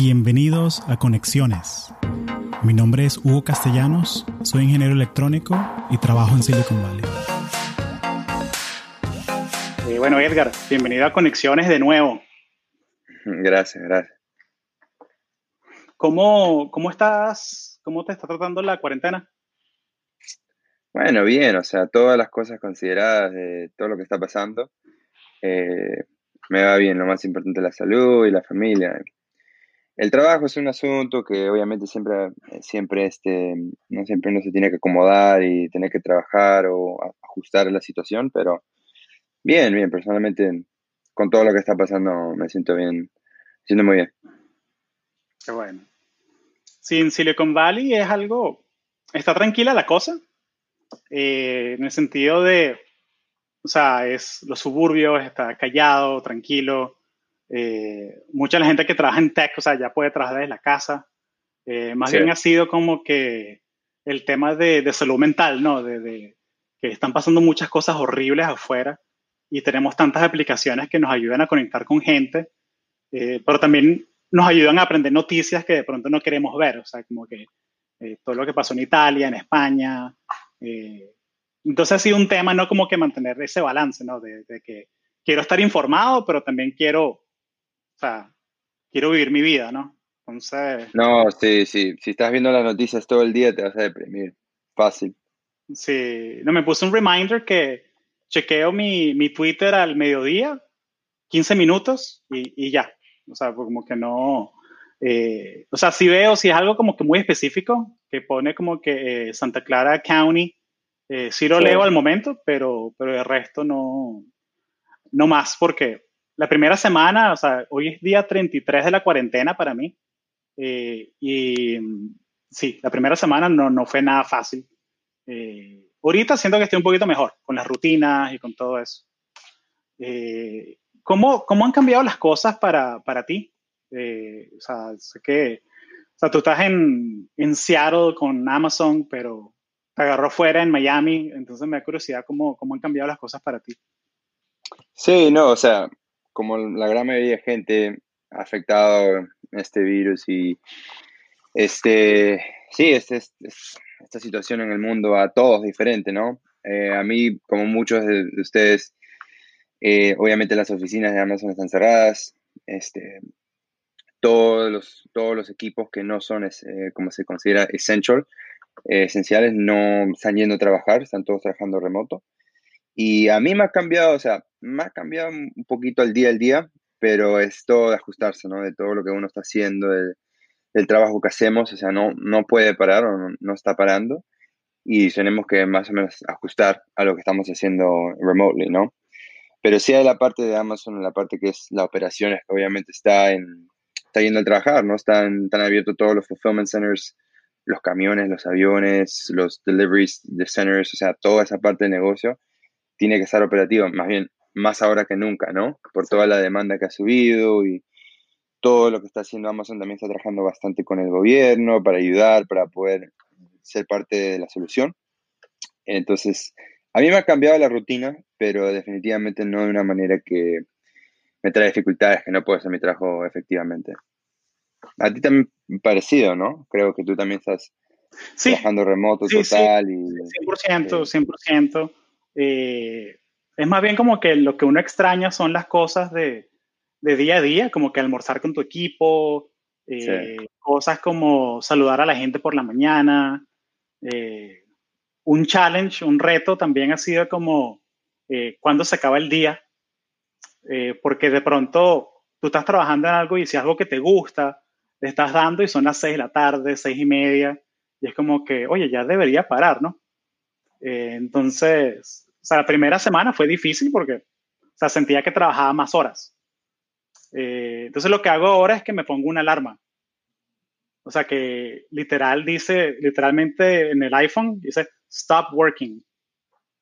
Bienvenidos a Conexiones. Mi nombre es Hugo Castellanos, soy ingeniero electrónico y trabajo en Silicon Valley. Eh, bueno, Edgar, bienvenido a Conexiones de nuevo. Gracias, gracias. ¿Cómo, cómo estás? ¿Cómo te está tratando la cuarentena? Bueno, bien, o sea, todas las cosas consideradas de todo lo que está pasando, eh, me va bien. Lo más importante es la salud y la familia. El trabajo es un asunto que obviamente siempre, siempre, este, no siempre uno se tiene que acomodar y tener que trabajar o ajustar la situación, pero bien, bien, personalmente con todo lo que está pasando me siento bien, me siento muy bien. Qué bueno. Sí, en Silicon Valley es algo, está tranquila la cosa, eh, en el sentido de, o sea, es los suburbios, está callado, tranquilo. Eh, mucha la gente que trabaja en tech, o sea, ya puede trabajar desde la casa. Eh, más bien ha sido como que el tema de, de salud mental, ¿no? De, de, que están pasando muchas cosas horribles afuera y tenemos tantas aplicaciones que nos ayudan a conectar con gente, eh, pero también nos ayudan a aprender noticias que de pronto no queremos ver, o sea, como que eh, todo lo que pasó en Italia, en España. Eh, entonces ha sido un tema, ¿no? Como que mantener ese balance, ¿no? De, de, que quiero estar informado, pero también quiero, o sea, quiero vivir mi vida, ¿no? Entonces... No, sí, sí. Si estás viendo las noticias todo el día te vas a deprimir. Fácil. Sí. No, me puse un reminder que chequeo mi, mi Twitter al mediodía, 15 minutos y, y ya. O sea, como que no... Eh, o sea, si veo, si es algo como que muy específico, que pone como que eh, Santa Clara County, eh, sí lo sí. leo al momento, pero, pero el resto no, no más, porque la primera semana, o sea, hoy es día 33 de la cuarentena para mí, eh, y sí, la primera semana no, no fue nada fácil. Eh, ahorita siento que estoy un poquito mejor con las rutinas y con todo eso. Eh, ¿cómo, ¿Cómo han cambiado las cosas para, para ti? Eh, o sea, sé que o sea, tú estás en, en Seattle con Amazon, pero te agarró fuera en Miami, entonces me da curiosidad cómo, cómo han cambiado las cosas para ti. Sí, no, o sea, como la gran mayoría de gente afectado este virus y este, sí, este, este, esta situación en el mundo a todos diferente, ¿no? Eh, a mí, como muchos de, de ustedes, eh, obviamente las oficinas de Amazon están cerradas, este, todos los, todos los equipos que no son, eh, como se considera, essential, eh, esenciales, no están yendo a trabajar, están todos trabajando remoto. Y a mí me ha cambiado, o sea, me ha cambiado un poquito el día al día, pero es todo de ajustarse, ¿no? De todo lo que uno está haciendo, de, del trabajo que hacemos, o sea, no, no puede parar o no, no, está parando. Y tenemos que más o menos ajustar a lo que estamos haciendo remotely, ¿no? Pero sí hay la parte de Amazon, la parte que es la operaciones, que obviamente está en, está yendo a trabajar, ¿no? Están, están abiertos todos los fulfillment centers, los camiones, los aviones, los deliveries de centers, o sea, toda esa parte de negocio tiene que estar operativa, más bien, más ahora que nunca, ¿no? Por toda la demanda que ha subido y todo lo que está haciendo Amazon también está trabajando bastante con el gobierno para ayudar, para poder ser parte de la solución. Entonces, a mí me ha cambiado la rutina, pero definitivamente no de una manera que me trae dificultades, que no puedo hacer mi trabajo efectivamente. A ti también parecido, ¿no? Creo que tú también estás sí. trabajando remoto sí, total. Sí. Y, 100%, 100%. Eh, es más bien como que lo que uno extraña son las cosas de, de día a día, como que almorzar con tu equipo, eh, sí. cosas como saludar a la gente por la mañana. Eh, un challenge, un reto también ha sido como cuando se acaba el día, porque de pronto tú estás trabajando en algo y si es algo que te gusta, le estás dando y son las seis de la tarde, seis y media, y es como que, oye, ya debería parar, ¿no? Eh, entonces, sea, la primera semana fue difícil porque, o sea, sentía que trabajaba más horas. Eh, entonces lo que hago ahora es que me pongo una alarma. O sea, que literal dice, literalmente en el iPhone dice, stop working.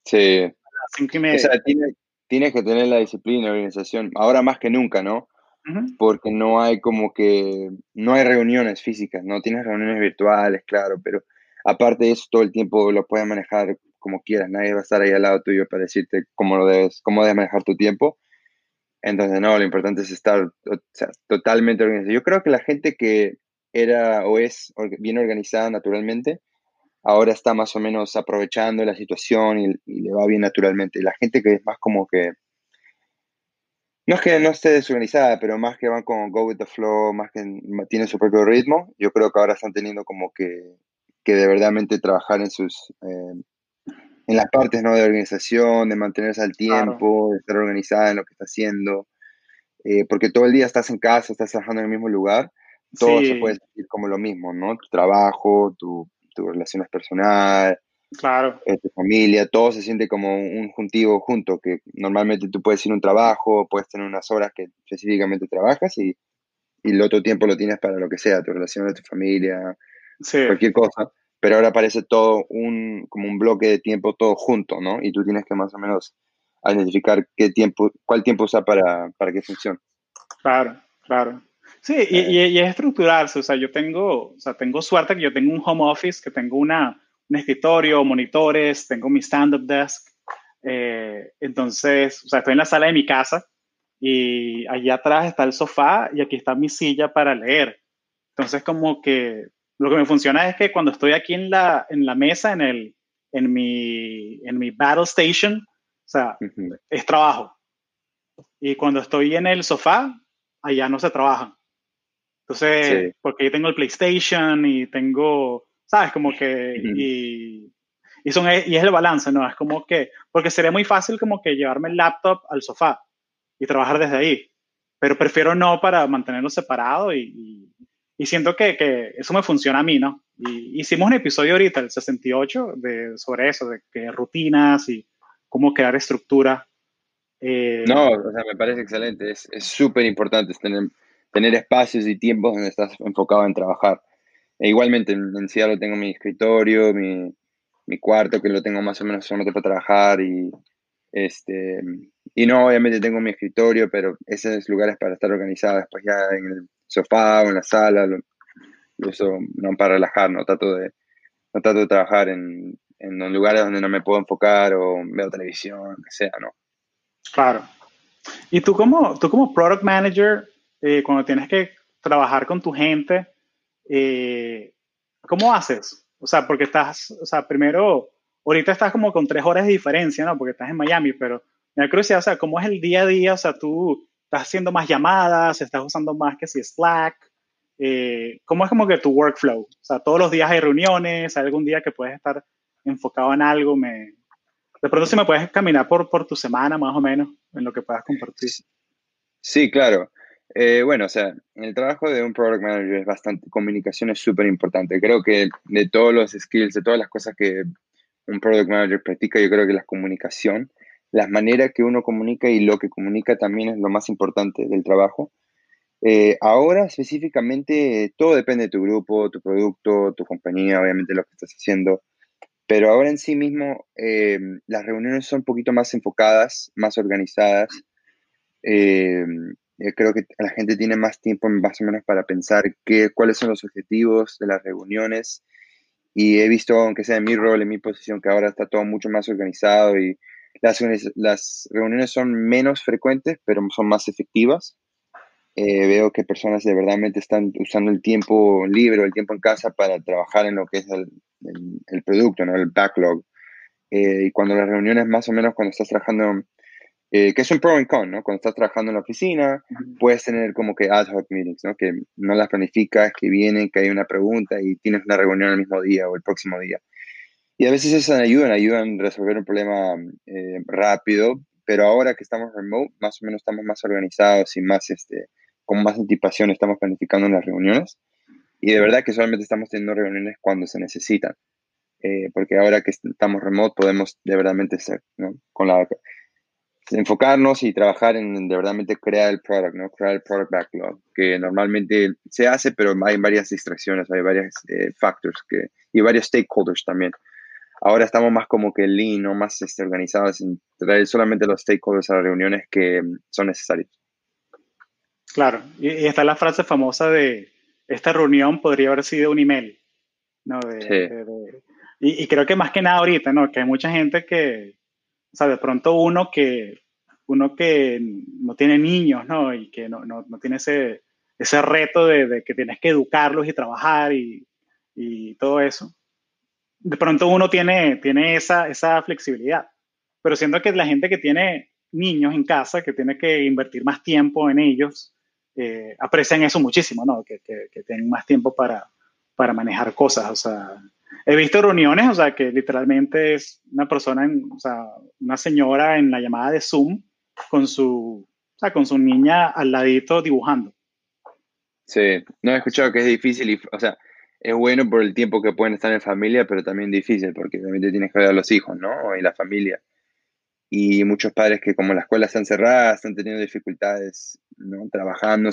Sí. O sea, tienes, tienes que tener la disciplina, la organización, ahora más que nunca, ¿no? Uh -huh. Porque no hay como que, no hay reuniones físicas, ¿no? Tienes reuniones virtuales, claro, pero aparte de eso, todo el tiempo lo puedes manejar como quieras, nadie va a estar ahí al lado tuyo para decirte cómo lo debes, cómo debes manejar tu tiempo. Entonces, no, lo importante es estar totalmente organizado. Yo creo que la gente que era o es bien organizada naturalmente, ahora está más o menos aprovechando la situación y, le va bien naturalmente. Y la gente que es más como que, no es que no esté desorganizada, pero más que van con go with the flow, más que tienen su propio ritmo, yo creo que ahora están teniendo como que, que de verdadmente trabajar en sus... Eh, en las partes ¿no? de organización, de mantenerse al tiempo, de estar organizada en lo que está haciendo, eh, porque todo el día estás en casa, estás trabajando en el mismo lugar, todo se puede sentir como lo mismo, ¿no? Tu trabajo, tu, tu relaciones personal, claro. Eh, tu familia, todo se siente como un juntivo junto, que normalmente tú puedes ir a un trabajo, puedes tener unas horas que específicamente trabajas y, y el otro tiempo lo tienes para lo que sea, tu relación de tu familia, cualquier cosa pero ahora parece todo un, como un bloque de tiempo todo junto, ¿no? Y tú tienes que más o menos identificar qué tiempo, cuál tiempo usa para, para que funcione. Claro, claro. Sí, y, y, es estructurarse, o sea, yo tengo, o sea, tengo suerte que yo tengo un home office, que tengo una, un escritorio, monitores, tengo mi stand-up desk, eh, entonces, o sea, estoy en la sala de mi casa y allá atrás está el sofá y aquí está mi silla para leer. Entonces, como que lo que me funciona es que cuando estoy aquí en la, en la mesa, en, el, en, mi, en mi battle station, o sea, es trabajo. Y cuando estoy en el sofá, allá no se trabaja. Entonces, porque yo tengo el PlayStation y tengo, ¿sabes? Como que, y, y, son, y es el balance, ¿no? Es como que, porque sería muy fácil como que llevarme el laptop al sofá y trabajar desde ahí. Pero prefiero no para mantenerlo separado y y siento que, que, eso me funciona a mí, ¿no? Y hicimos un episodio ahorita, el 68, de, sobre eso, de que rutinas y cómo crear estructura. Eh, no, o sea, me parece excelente. Es súper importante tener, tener espacios y tiempos donde estás enfocado en trabajar. E igualmente, en, en Seattle tengo mi escritorio, mi, mi, cuarto, que lo tengo más o menos solamente para trabajar y este y no, obviamente tengo mi escritorio, pero esos lugares para estar organizado después ya en el sofá o en la sala, uso no para relajar, no trato de, trato de trabajar en, en lugares donde no me puedo enfocar o veo televisión, que sea, ¿no? Claro. Y tú como, tú como product manager, eh, cuando tienes que trabajar con tu gente, eh, ¿cómo haces? O sea, porque estás, o sea, primero, ahorita estás como con tres horas de diferencia, ¿no? Porque estás en Miami, pero me da curiosidad, o sea, ¿cómo es el día a día? O sea, tú estás haciendo más llamadas, estás usando más que si Slack. Eh, ¿Cómo es como que tu workflow? O sea, todos los días hay reuniones, hay algún día que puedes estar enfocado en algo. Me, de pronto, si me puedes caminar por, tu semana, más o menos, en lo que puedas compartir. Sí, claro. Eh, bueno, o sea, el trabajo de un product manager es bastante, comunicación es súper importante. Creo que de todos los skills, de todas las cosas que un product manager practica, yo creo que la comunicación la manera que uno comunica y lo que comunica también es lo más importante del trabajo. Eh, ahora específicamente todo depende de tu grupo, tu producto, tu compañía, obviamente lo que estás haciendo, pero ahora en sí mismo eh, las reuniones son un poquito más enfocadas, más organizadas. Eh, creo que la gente tiene más tiempo más o menos para pensar qué, cuáles son los objetivos de las reuniones y he visto, aunque sea en mi rol, en mi posición, que ahora está todo mucho más organizado y las, las reuniones son menos frecuentes, pero son más efectivas. Eh, veo que personas de verdad están usando el tiempo libre o el tiempo en casa para trabajar en lo que es el, el, producto, ¿no? el backlog. Eh, y cuando las reuniones, más o menos, cuando estás trabajando, eh, que es un pro and con, ¿no? Cuando estás trabajando en la oficina, puedes tener como que ad hoc meetings, ¿no? Que no las planificas, que vienen, que hay una pregunta y tienes una reunión el mismo día o el próximo día. Y a veces esas ayudan, ayudan a resolver un problema eh, rápido, pero ahora que estamos remote, más o menos estamos más organizados y más, este, con más anticipación estamos planificando las reuniones. Y de verdad que solamente estamos teniendo reuniones cuando se necesitan. Eh, porque ahora que estamos remote podemos de verdad ser, ¿no? Con la, enfocarnos y trabajar en de verdad crear el product, ¿no? Crear el product backlog, que normalmente se hace, pero hay varias distracciones, hay varios eh, factors que, y varios stakeholders también ahora estamos más como que lean, ¿no? más este, organizados en traer solamente los stakeholders a las reuniones que son necesarios. Claro, y, está la frase famosa de esta reunión podría haber sido un email, ¿no? y, creo que más que nada ahorita, ¿no? Que hay mucha gente que, o sea, de pronto uno que, uno que no tiene niños, ¿no? Y que no, no, no tiene ese, ese reto de, de, que tienes que educarlos y trabajar y, y, todo eso. De pronto uno tiene, tiene esa, esa flexibilidad. Pero siento que la gente que tiene niños en casa, que tiene que invertir más tiempo en ellos, eh, aprecian eso muchísimo, ¿no? Que, que, tienen más tiempo para, para manejar cosas. O sea, he visto reuniones, o sea, que literalmente es una persona, o sea, una señora en la llamada de Zoom con su, con su niña al ladito dibujando. Sí, no he escuchado que es difícil o sea, es bueno por el tiempo que pueden estar en familia, pero también difícil porque obviamente tienes que ver a los hijos, ¿no? Y la familia. Y muchos padres que como las escuelas están cerradas, están teniendo dificultades, ¿no? Trabajando,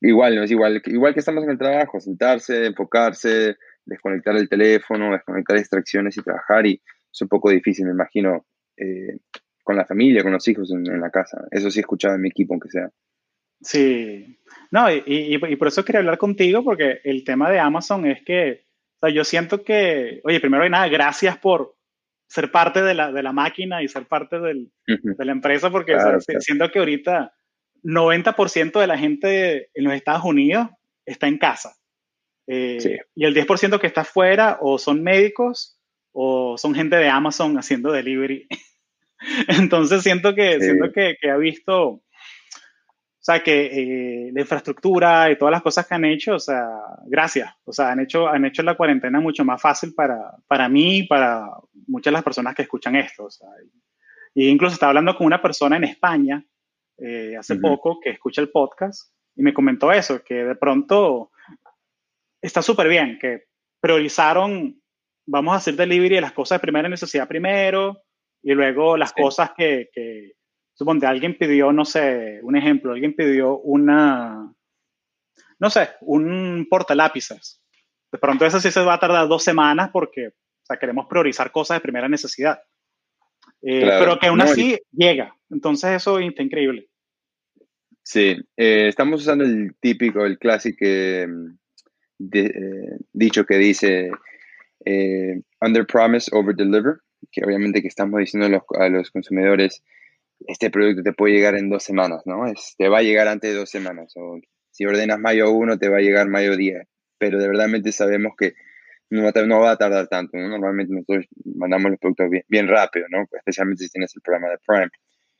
igual, ¿no? Es igual, igual que estamos en el trabajo, sentarse, enfocarse, desconectar el teléfono, desconectar distracciones y trabajar. Y es un poco difícil, me imagino, eh, con la familia, con los hijos en, en, la casa. Eso sí he escuchado en mi equipo, aunque sea. Sí, no, y, y, y, por eso quería hablar contigo, porque el tema de Amazon es que, o sea, yo siento que, oye, primero de nada, gracias por ser parte de la, de la máquina y ser parte del, uh -huh. de la empresa, porque claro, o sea, claro. siento que ahorita 90% de la gente en los Estados Unidos está en casa. Eh, sí. Y el 10% que está afuera o son médicos o son gente de Amazon haciendo delivery. Entonces siento que, sí. siento que, que, ha visto, sea, que eh, la infraestructura y todas las cosas que han hecho, o sea, gracias. O sea, han hecho, han hecho la cuarentena mucho más fácil para, para mí y para muchas de las personas que escuchan esto. O sea, y, y incluso estaba hablando con una persona en España eh, hace uh -huh. poco que escucha el podcast y me comentó eso, que de pronto está súper bien, que priorizaron, vamos a hacer delivery de las cosas de primera necesidad primero y luego las sí. cosas que, que, suponte, alguien pidió, no sé, un ejemplo, alguien pidió una, no sé, un portalápices. De pronto eso sí se va a tardar dos semanas porque, o sea, queremos priorizar cosas de primera necesidad. Eh, claro. Pero que aún así no, llega. Entonces eso está increíble. Sí, eh, estamos usando el típico, el clásico de, eh, dicho que dice under promise, over deliver, que obviamente que estamos diciendo a los, a los, consumidores, este producto te puede llegar en dos semanas, ¿no? Es, te va a llegar antes de dos semanas, o si ordenas mayo 1, te va a llegar mayo 10, pero de verdad sabemos que no, no va a tardar tanto, ¿no? Normalmente nosotros mandamos los productos bien, bien rápido, ¿no? Especialmente si tienes el programa de Prime.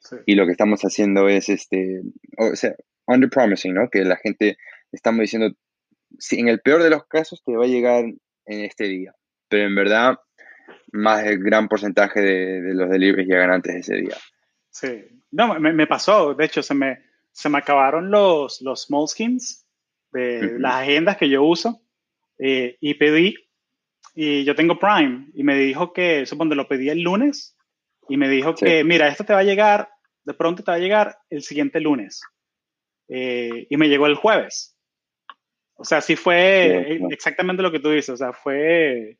Sí. Y lo que estamos haciendo es, este, o sea, under promising, ¿no? Que la gente, estamos diciendo, si en el peor de los casos te va a llegar en este día, pero en verdad, más del gran porcentaje de, de los deliveries llegan antes de ese día. Sí, no, me, me, pasó, de hecho, se me, se me acabaron los, los moleskins de uh -huh. las agendas que yo uso eh, y pedí, y yo tengo Prime, y me dijo que, supongo, lo pedí el lunes, y me dijo sí. que, mira, esto te va a llegar, de pronto te va a llegar el siguiente lunes. Eh, y me llegó el jueves. O sea, sí fue sí, no. exactamente lo que tú dices, o sea, fue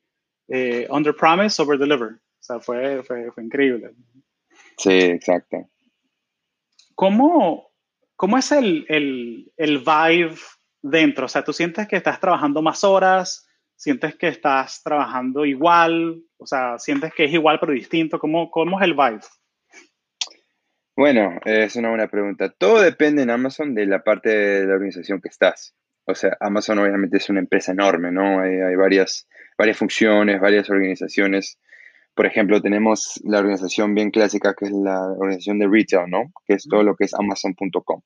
eh, under promise, over deliver. O sea, fue, fue, fue increíble. Sí, exacto. ¿Cómo, cómo es el, el, el vibe dentro? O sea, ¿tú sientes que estás trabajando más horas? ¿Sientes que estás trabajando igual? O sea, ¿sientes que es igual pero distinto? ¿Cómo, cómo es el vibe? Bueno, es una buena pregunta. Todo depende en Amazon de la parte de la organización que estás. O sea, Amazon obviamente es una empresa enorme, ¿no? Hay, hay varias, varias funciones, varias organizaciones. Por ejemplo, tenemos la organización bien clásica que es la organización de retail, ¿no? Que es todo lo que es amazon.com.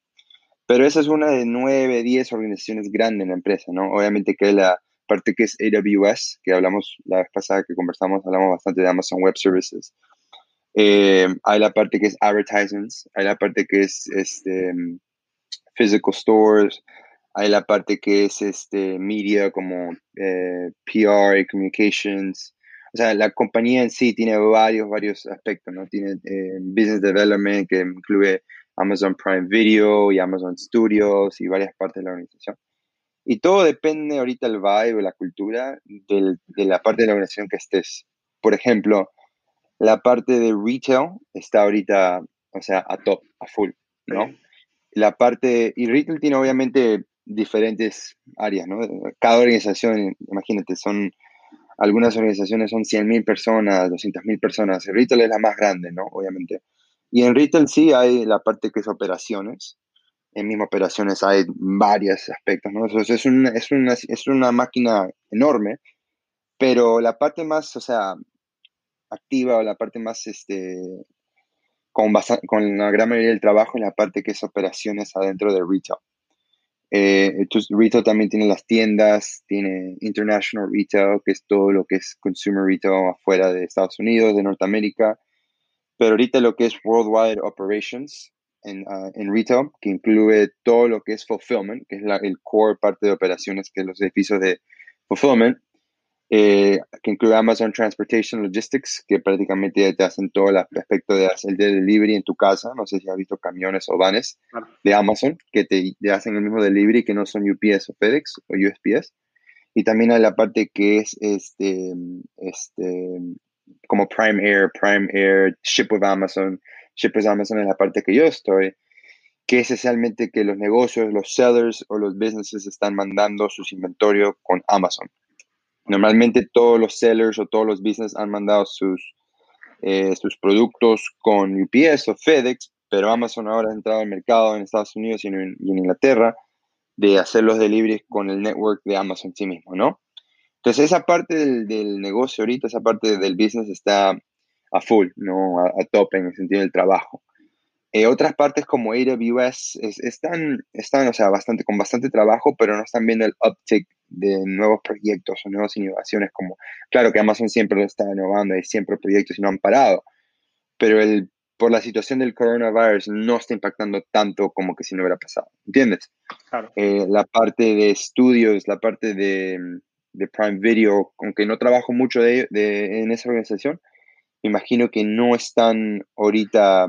Pero esa es una de nueve, diez organizaciones grandes en la empresa, ¿no? Obviamente que la parte que es AWS, que hablamos la vez pasada que conversamos, hablamos bastante de Amazon Web Services. Eh, hay la parte que es advertisements, hay la parte que es este, physical stores, hay la parte que es este, media como eh, PR y communications. O sea, la compañía en sí tiene varios, varios aspectos, ¿no? Tiene eh, business development que incluye Amazon Prime Video y Amazon Studios y varias partes de la organización. Y todo depende ahorita del vibe, la cultura, del, de la parte de la organización que estés. Por ejemplo, la parte de retail está ahorita, o sea, a top, a full, ¿no? Sí. La parte, y retail tiene obviamente diferentes áreas, ¿no? Cada organización, imagínate, son, algunas organizaciones son 100.000 personas, 200.000 personas, retail es la más grande, ¿no? Obviamente. Y en retail sí hay la parte que es operaciones. En mismas operaciones hay varios aspectos, ¿no? Entonces es una, es una, es una máquina enorme, pero la parte más, o sea, activa o la parte más, este, con, con la gran mayoría del trabajo en la parte que es operaciones adentro de retail. Eh, retail también tiene las tiendas, tiene International Retail, que es todo lo que es Consumer Retail afuera de Estados Unidos, de Norteamérica, pero ahorita lo que es Worldwide Operations en, uh, en Retail, que incluye todo lo que es Fulfillment, que es la, el core parte de operaciones, que es los edificios de Fulfillment, eh, que incluye Amazon Transportation Logistics, que prácticamente te hacen todo el aspecto de hacer el delivery en tu casa. No sé si has visto camiones o vanes de Amazon que te, te, hacen el mismo delivery que no son UPS o FedEx o USPS. Y también hay la parte que es este, este, como Prime Air, Prime Air, Ship with Amazon. Ship with Amazon es la parte que yo estoy, que es esencialmente que los negocios, los sellers o los businesses están mandando sus inventarios con Amazon. Normalmente todos los sellers o todos los business han mandado sus, eh, sus productos con UPS o FedEx, pero Amazon ahora ha entrado al mercado en Estados Unidos y en, Inglaterra de hacer los deliveries con el network de Amazon sí mismo, ¿no? Entonces esa parte del, negocio ahorita, esa parte del business está a full, ¿no? A, a tope en el sentido del trabajo. Eh, otras partes como AWS están, están, o sea, bastante, con bastante trabajo, pero no están viendo el uptick de nuevos proyectos o nuevas innovaciones como, claro que Amazon siempre lo está innovando, hay siempre proyectos y no han parado, pero el, por la situación del coronavirus no está impactando tanto como que si no hubiera pasado, ¿entiendes? Claro. Eh, la parte de estudios, la parte de, de Prime Video, aunque no trabajo mucho de, de, en esa organización, imagino que no están ahorita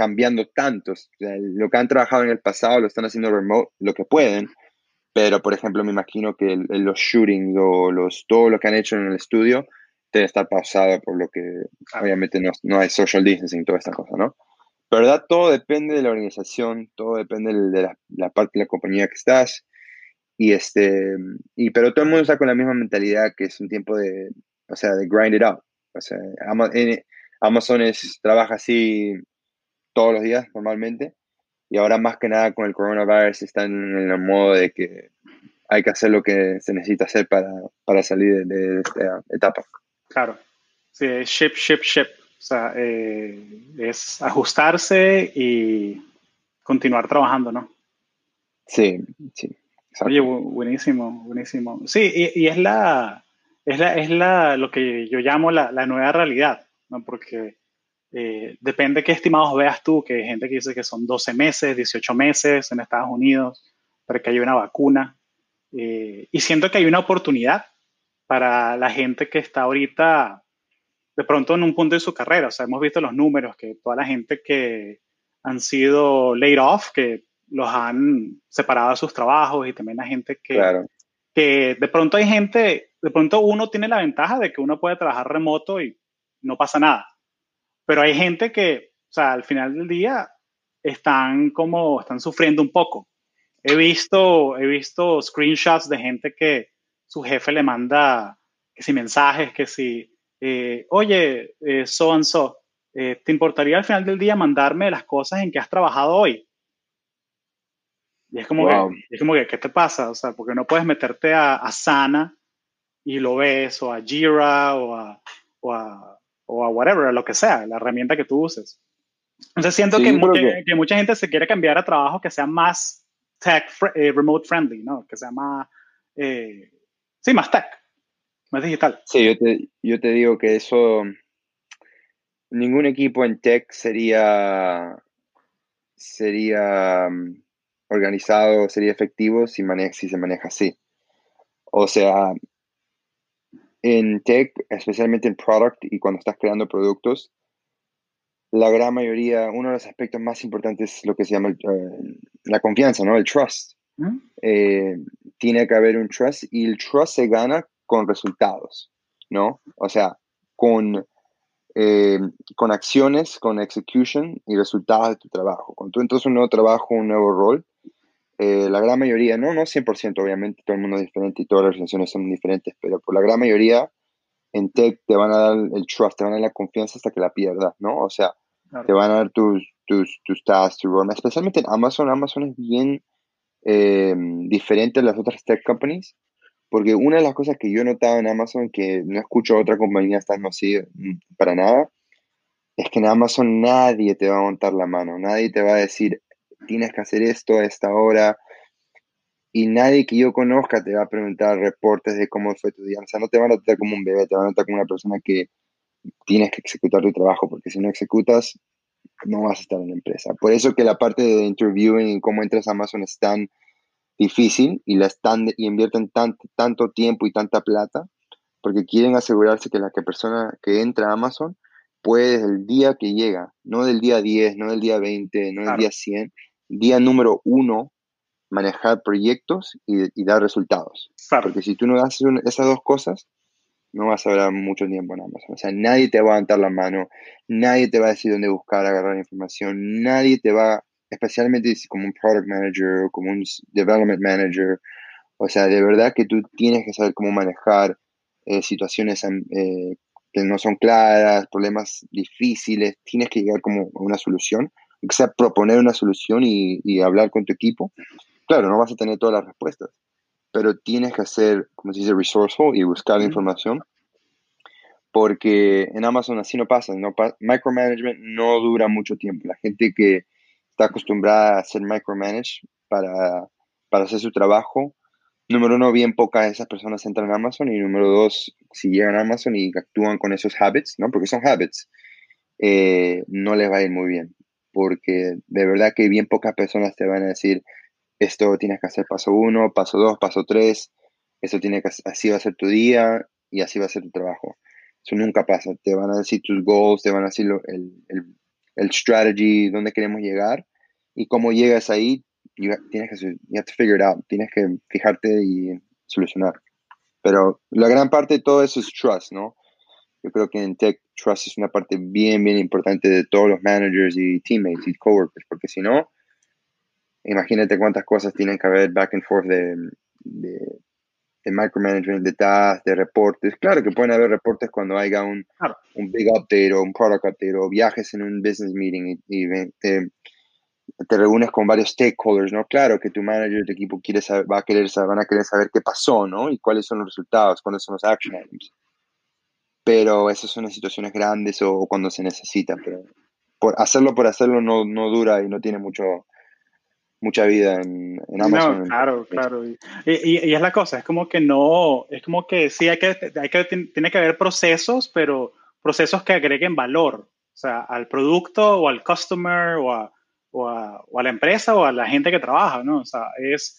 cambiando tanto. lo que han trabajado en el pasado lo están haciendo remote, lo que pueden, pero, por ejemplo, me imagino que los shootings o los, todo lo que han hecho en el estudio debe estar pasado por lo que obviamente no, no, hay social distancing, toda esta cosa, ¿no? Pero verdad, todo depende de la organización, todo depende de la, la, parte de la compañía que estás. Y este, y, pero todo el mundo está con la misma mentalidad que es un tiempo de, o sea, de grind it out. O sea, Amazon es, trabaja así todos los días normalmente y ahora más que nada con el coronavirus están en el modo de que hay que hacer lo que se necesita hacer para, para salir de, esta etapa. Claro, sí, ship, ship, ship. O sea, eh, es ajustarse y continuar trabajando, ¿no? Sí, sí. Oye, buenísimo, buenísimo. Sí, y, y, es la, es la, es la, lo que yo llamo la, la nueva realidad, ¿no? Porque eh, depende qué estimados veas tú, que hay gente que dice que son 12 meses, 18 meses en Estados Unidos para que haya una vacuna. Eh, y siento que hay una oportunidad para la gente que está ahorita de pronto en un punto de su carrera. O sea, hemos visto los números, que toda la gente que han sido laid off, que los han separado de sus trabajos y también la gente que, que de pronto hay gente, de pronto uno tiene la ventaja de que uno puede trabajar remoto y no pasa nada. Pero hay gente que, o sea, al final del día están como, están sufriendo un poco. He visto, he visto screenshots de gente que su jefe le manda, que si mensajes, que si, eh, oye, eh, so and so, eh, ¿te importaría al final del día mandarme las cosas en que has trabajado hoy? Y es como, que, es como que, ¿qué te pasa? O sea, porque no puedes meterte a, a Sana y lo ves, o a Jira, o a, o a o a whatever, a lo que sea, la herramienta que tú uses. Entonces siento que, que, mucha gente se quiere cambiar a trabajos que sean más tech, eh, remote friendly, ¿no? Que sea más, eh, sí, más tech, más digital. Sí, yo te, yo te digo que eso, ningún equipo en tech sería, sería um, organizado, sería efectivo si, maneja, si se maneja así. O sea, en tech, especialmente en product y cuando estás creando productos, la gran mayoría, uno de los aspectos más importantes es lo que se llama eh, la confianza, ¿no? El trust. Eh, tiene que haber un trust y el trust se gana con resultados, ¿no? O sea, con, eh, con acciones, con execution y resultados de tu trabajo. Cuando tú entras un nuevo trabajo, un nuevo rol, eh, la gran mayoría, no, no 100%, obviamente todo el mundo es diferente y todas las relaciones son diferentes, pero por la gran mayoría en tech te van a dar el trust, te van a dar la confianza hasta que la pierdas, ¿no? O sea, Te van a dar tus, tus, tus tasks, tu roadmap. Especialmente en Amazon. Amazon es bien eh, diferente a las otras tech companies. Porque una de las cosas que yo he notado en Amazon, que no escucho a otra compañía estando así mm, para nada, es que en Amazon nadie te va a montar la mano, nadie te va a decir, tienes que hacer esto a esta hora, y nadie que yo conozca te va a preguntar reportes de cómo fue tu día. O sea, no te van a tratar como un bebé, te van a tratar como una persona que tienes que ejecutar tu trabajo, porque si no ejecutas, no vas a estar en la empresa. Por eso que la parte de interviewing y cómo entras a Amazon es tan difícil y, la están, y invierten tanto, tanto tiempo y tanta plata, porque quieren asegurarse que la que persona que entra a Amazon puede desde el día que llega, no del día 10, no del día 20, no del día 100, día número uno, manejar proyectos y, dar resultados. Porque si tú no haces esas dos cosas, no vas a durar mucho tiempo en Amazon. O sea, nadie te va a dar la mano, nadie te va a decir dónde buscar, agarrar información, nadie te va, especialmente como un product manager o como un development manager. O sea, de verdad que tú tienes que saber cómo manejar eh, situaciones eh, que no son claras, problemas difíciles, tienes que llegar como a una solución, o sea, proponer una solución y, y hablar con tu equipo. Claro, no vas a tener todas las respuestas, pero tienes que hacer, como se dice, resourceful y buscar la información, porque en Amazon así no pasa, no micromanagement no dura mucho tiempo. La gente que está acostumbrada a hacer micromanage para, para hacer su trabajo, número uno, bien pocas de esas personas entran a Amazon y número dos, si llegan a Amazon y actúan con esos habits, ¿no? Porque son habits, eh, no les va a ir muy bien, porque de verdad que bien pocas personas te van a decir, esto tienes que hacer paso uno, paso dos, paso tres, eso tiene que, así va a ser tu día y así va a ser tu trabajo. Eso nunca pasa. Te van a decir tus goals, te van a decir el, el, el strategy, dónde queremos llegar y cómo llegas ahí, tienes que, you have to figure it out, tienes que fijarte y solucionar. Pero la gran parte de todo eso es trust, ¿no? Yo creo que en tech, trust es una parte bien, bien importante de todos los managers y teammates y coworkers, porque si no, imagínate cuántas cosas tienen que haber back and forth de, de, micromanagement, de tasks, de reportes. Claro que pueden haber reportes cuando haya un, un big update o un product update o viajes en un business meeting y, te, te, reúnes con varios stakeholders, ¿no? Claro que tu manager, tu equipo quiere saber, va a querer saber, van a querer saber qué pasó, ¿no? Y cuáles son los resultados, cuáles son los action items. Pero esas son las situaciones grandes o, cuando se necesita. Pero por hacerlo por hacerlo no, no dura y no tiene mucho, mucha vida en, Amazon. No, claro, claro. Y, y, es la cosa, es como que no, es como que sí hay que, hay que, tiene que haber procesos, pero procesos que agreguen valor, o sea, al producto o al customer o a, o a, o a la empresa o a la gente que trabaja, ¿no? O sea, es,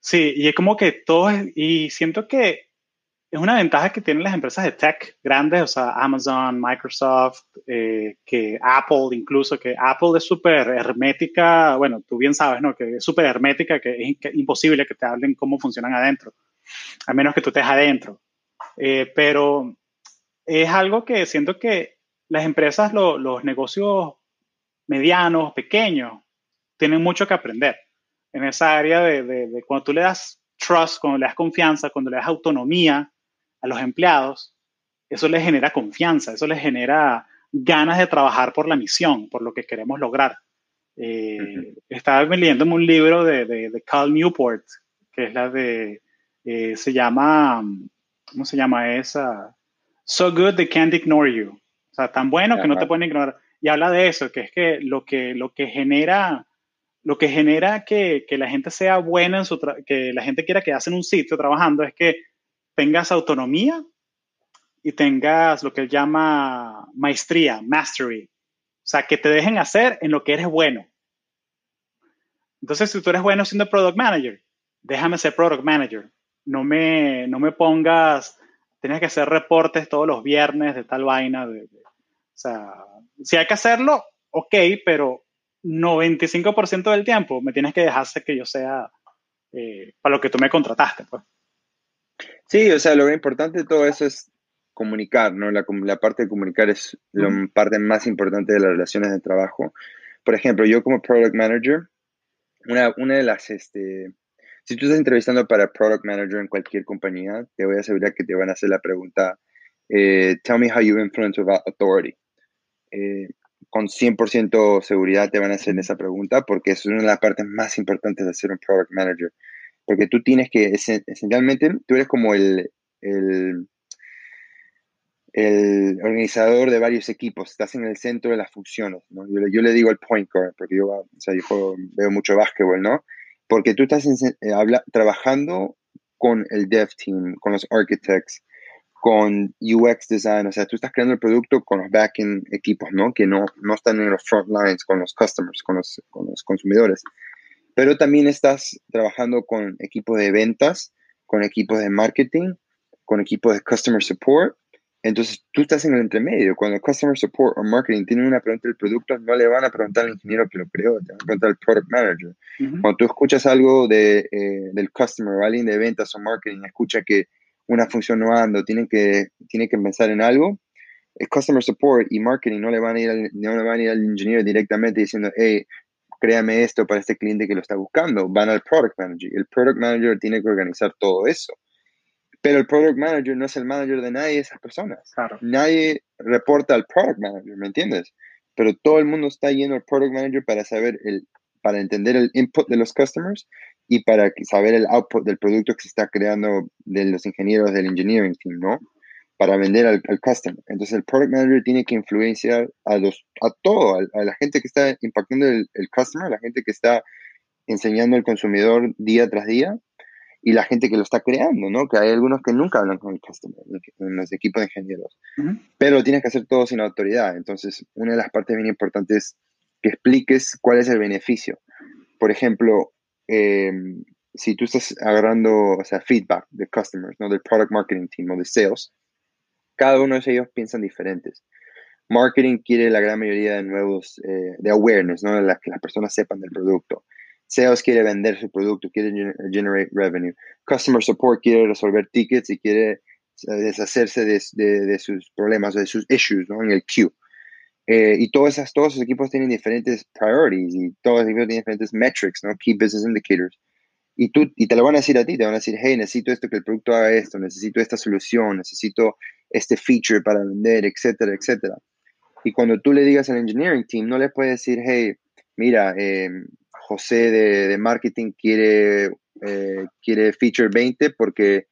sí, y es como que todo, y siento que es una ventaja que tienen las empresas de tech grandes, o sea, Amazon, Microsoft, eh, que Apple incluso, que Apple es súper hermética, bueno, tú bien sabes, ¿no? Que es súper hermética, que es, imposible que te hablen cómo funcionan adentro, a menos que tú estés adentro. Eh, pero es algo que siento que las empresas, los negocios medianos, pequeños, tienen mucho que aprender en esa área de, de cuando tú le das trust, cuando le das confianza, cuando le das autonomía, a los empleados, eso les genera confianza, eso les genera ganas de trabajar por la misión, por lo que queremos lograr. Eh, estaba leyendo un libro de, de, Cal Newport, que es la de, eh, se llama, ¿cómo se llama esa? So good they can't ignore you. O sea, tan bueno que no te pueden ignorar. Y habla de eso, que es que lo que, lo que genera, lo que genera que, que la gente sea buena en su, que la gente quiera quedarse en un sitio trabajando es que tengas autonomía y tengas lo que él llama maestría, mastery. O sea, que te dejen hacer en lo que eres bueno. Entonces, si tú eres bueno siendo product manager, déjame ser product manager. No me, no me pongas, tienes que hacer reportes todos los viernes de tal vaina. De, o sea, si hay que hacerlo, ok, pero 95% del tiempo me tienes que dejarse que yo sea eh, para lo que tú me contrataste. Pues. Sí, o sea, lo importante de todo eso es comunicar, ¿no? La, la parte de comunicar es la parte más importante de las relaciones de trabajo. Por ejemplo, yo como product manager, una, una de las, este, si tú estás entrevistando para product manager en cualquier compañía, te voy a asegurar que te van a hacer la pregunta, eh, tell me how you influence without authority. Eh, con 100% seguridad te van a hacer esa pregunta porque es una de las partes más importantes de ser un product manager. Porque tú tienes que, esencialmente, tú eres como el, el, organizador de varios equipos, estás en el centro de las funciones, ¿no? Yo, yo le digo el point guard, porque yo, o sea, yo veo mucho básquetbol, ¿no? Porque tú estás eh, habla, trabajando con el dev team, con los architects, con UX design, o sea, tú estás creando el producto con los backend equipos, ¿no? Que no, no están en los front lines con los customers, con los, con los consumidores. Pero también estás trabajando con equipos de ventas, con equipos de marketing, con equipos de customer support. Entonces, tú estás en el entremedio. Cuando el customer support o marketing tienen una pregunta del producto, no le van a preguntar al ingeniero que lo creó, te van a preguntar al product manager. Cuando tú escuchas algo de, eh, del customer o alguien de ventas o marketing, escucha que una función no anda, tienen que, tienen que pensar en algo, el customer support y marketing no le van a ir al, no le van a ir al ingeniero directamente diciendo, hey, créame esto para este cliente que lo está buscando. Van al product manager. El product manager tiene que organizar todo eso. Pero el product manager no es el manager de nadie de esas personas. Nadie reporta al product manager, ¿me entiendes? Pero todo el mundo está yendo al product manager para saber el, para entender el input de los customers y para saber el output del producto que se está creando de los ingenieros del engineering team, ¿no? Para vender al, customer. Entonces el product manager tiene que influenciar a, los, a todo, a, la gente que está impactando el, el customer, a la gente que está enseñando al consumidor día tras día y la gente que lo está creando, ¿no? Que hay algunos que nunca hablan con el customer en los equipos de ingenieros, pero tienes que hacer todo sin autoridad. Entonces, una de las partes bien importantes es que expliques cuál es el beneficio. Por ejemplo, Em, si tú estás agarrando, o sea, feedback de customers, ¿no? Del product marketing team o de sales, cada uno de ellos piensan diferentes. Marketing quiere la gran mayoría de nuevos, eh, de awareness, ¿no? De que las personas sepan del producto. Sales quiere vender su producto, quiere generate revenue. Customer support quiere resolver tickets y quiere eh, deshacerse de, de, sus problemas, de sus issues, ¿no? En el queue. Eh, y todos, esas, todos esos equipos tienen diferentes priorities y todos los equipos tienen diferentes metrics, ¿no? Key Business Indicators. Y, tú, y te lo van a decir a ti, te van a decir, hey, necesito esto, que el producto haga esto, necesito esta solución, necesito este feature para vender, etcétera, etcétera. Y cuando tú le digas al engineering team, no le puedes decir, hey, mira, eh, José de, de, marketing quiere, eh, quiere feature 20 porque,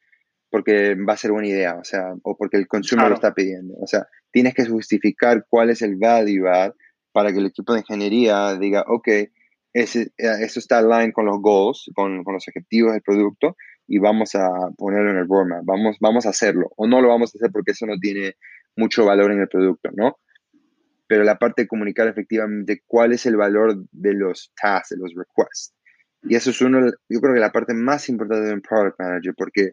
porque va a ser buena idea, o sea, o porque el consumer lo está pidiendo. O sea, tienes que justificar cuál es el value add para que el equipo de ingeniería diga, ok, ese, eh, eso está aligned con los goals, con, con, los objetivos del producto y vamos a ponerlo en el roadmap, vamos, vamos a hacerlo o no lo vamos a hacer porque eso no tiene mucho valor en el producto, ¿no? Pero la parte de comunicar efectivamente cuál es el valor de los tasks, de los requests. Y eso es uno, yo creo que la parte más importante de un product manager, porque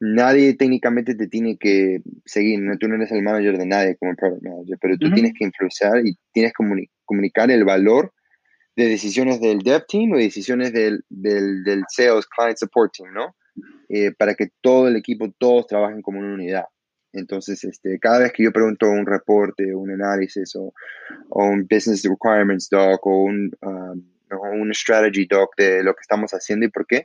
nadie técnicamente te tiene que seguir, ¿no? tú no eres el manager de nadie como product manager, pero tú tienes que influenciar y tienes que comunicar el valor de decisiones del dev team o decisiones del, del, del sales client support team, ¿no? Eh, para que todo el equipo, todos trabajen como una unidad. Entonces, este, cada vez que yo pregunto un reporte, un análisis o, o un business requirements doc o un, um, un strategy doc de lo que estamos haciendo y por qué,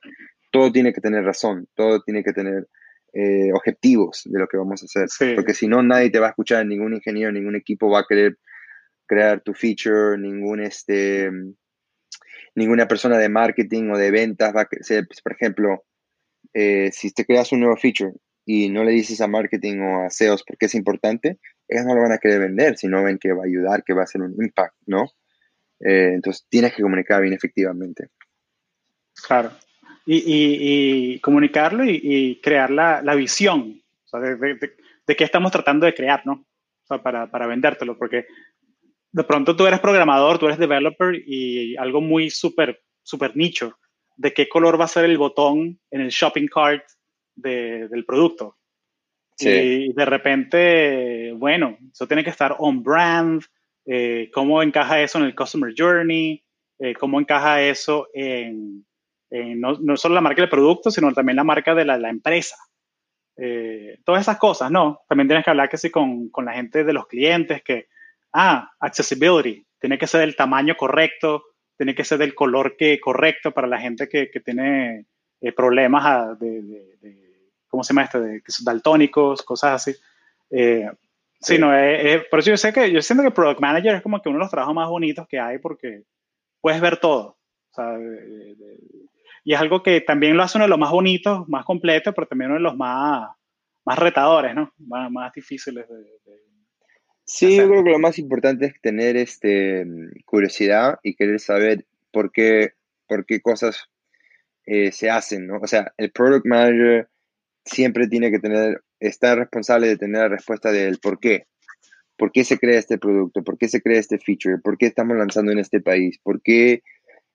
todo tiene que tener razón, todo tiene que tener eh, objetivos de lo que vamos a hacer. Porque si no, nadie te va a escuchar, ningún ingeniero, ningún equipo va a querer crear tu feature, este, ninguna persona de marketing o de ventas va a ser, pues, por ejemplo, eh, si te creas un nuevo feature y no le dices a marketing o a SEOs porque es importante, ellos no lo van a querer vender si no ven que va a ayudar, que va a hacer un impact, ¿no? Eh, entonces tienes que comunicar bien efectivamente. Claro y, comunicarlo y, crear la, visión de, qué estamos tratando de crear, ¿no? para, para vendértelo, porque de pronto tú eres programador, tú eres developer y algo muy súper, súper nicho, de qué color va a ser el botón en el shopping cart del producto. Y de repente, bueno, eso tiene que estar on brand, eh, cómo encaja eso en el customer journey, eh, cómo encaja eso en, eh, no, no, solo la marca del producto, sino también la marca de la, la empresa. Eh, todas esas cosas, ¿no? También tienes que hablar que sí con, con, la gente de los clientes, que, ah, accessibility, tiene que ser del tamaño correcto, tiene que ser del color que, correcto para la gente que, que tiene eh, problemas ah, de, de, ¿cómo se llama este? De, que son daltónicos, cosas así. Sí, no, es, por eso yo sé que yo siento que Product Manager es como que uno de los trabajos más bonitos que hay porque puedes ver todo. O sea, y es algo que también lo hace uno de los más bonitos, más completos, pero también uno de los más, más retadores, ¿no? Más, más difíciles de, Sí, yo creo que lo más importante es tener este, curiosidad y querer saber por qué, por qué cosas eh, se hacen, ¿no? O sea, el product manager siempre tiene que tener, está responsable de tener la respuesta del por qué. ¿Por qué se crea este producto? ¿Por qué se crea este feature? ¿Por qué estamos lanzando en este país? ¿Por qué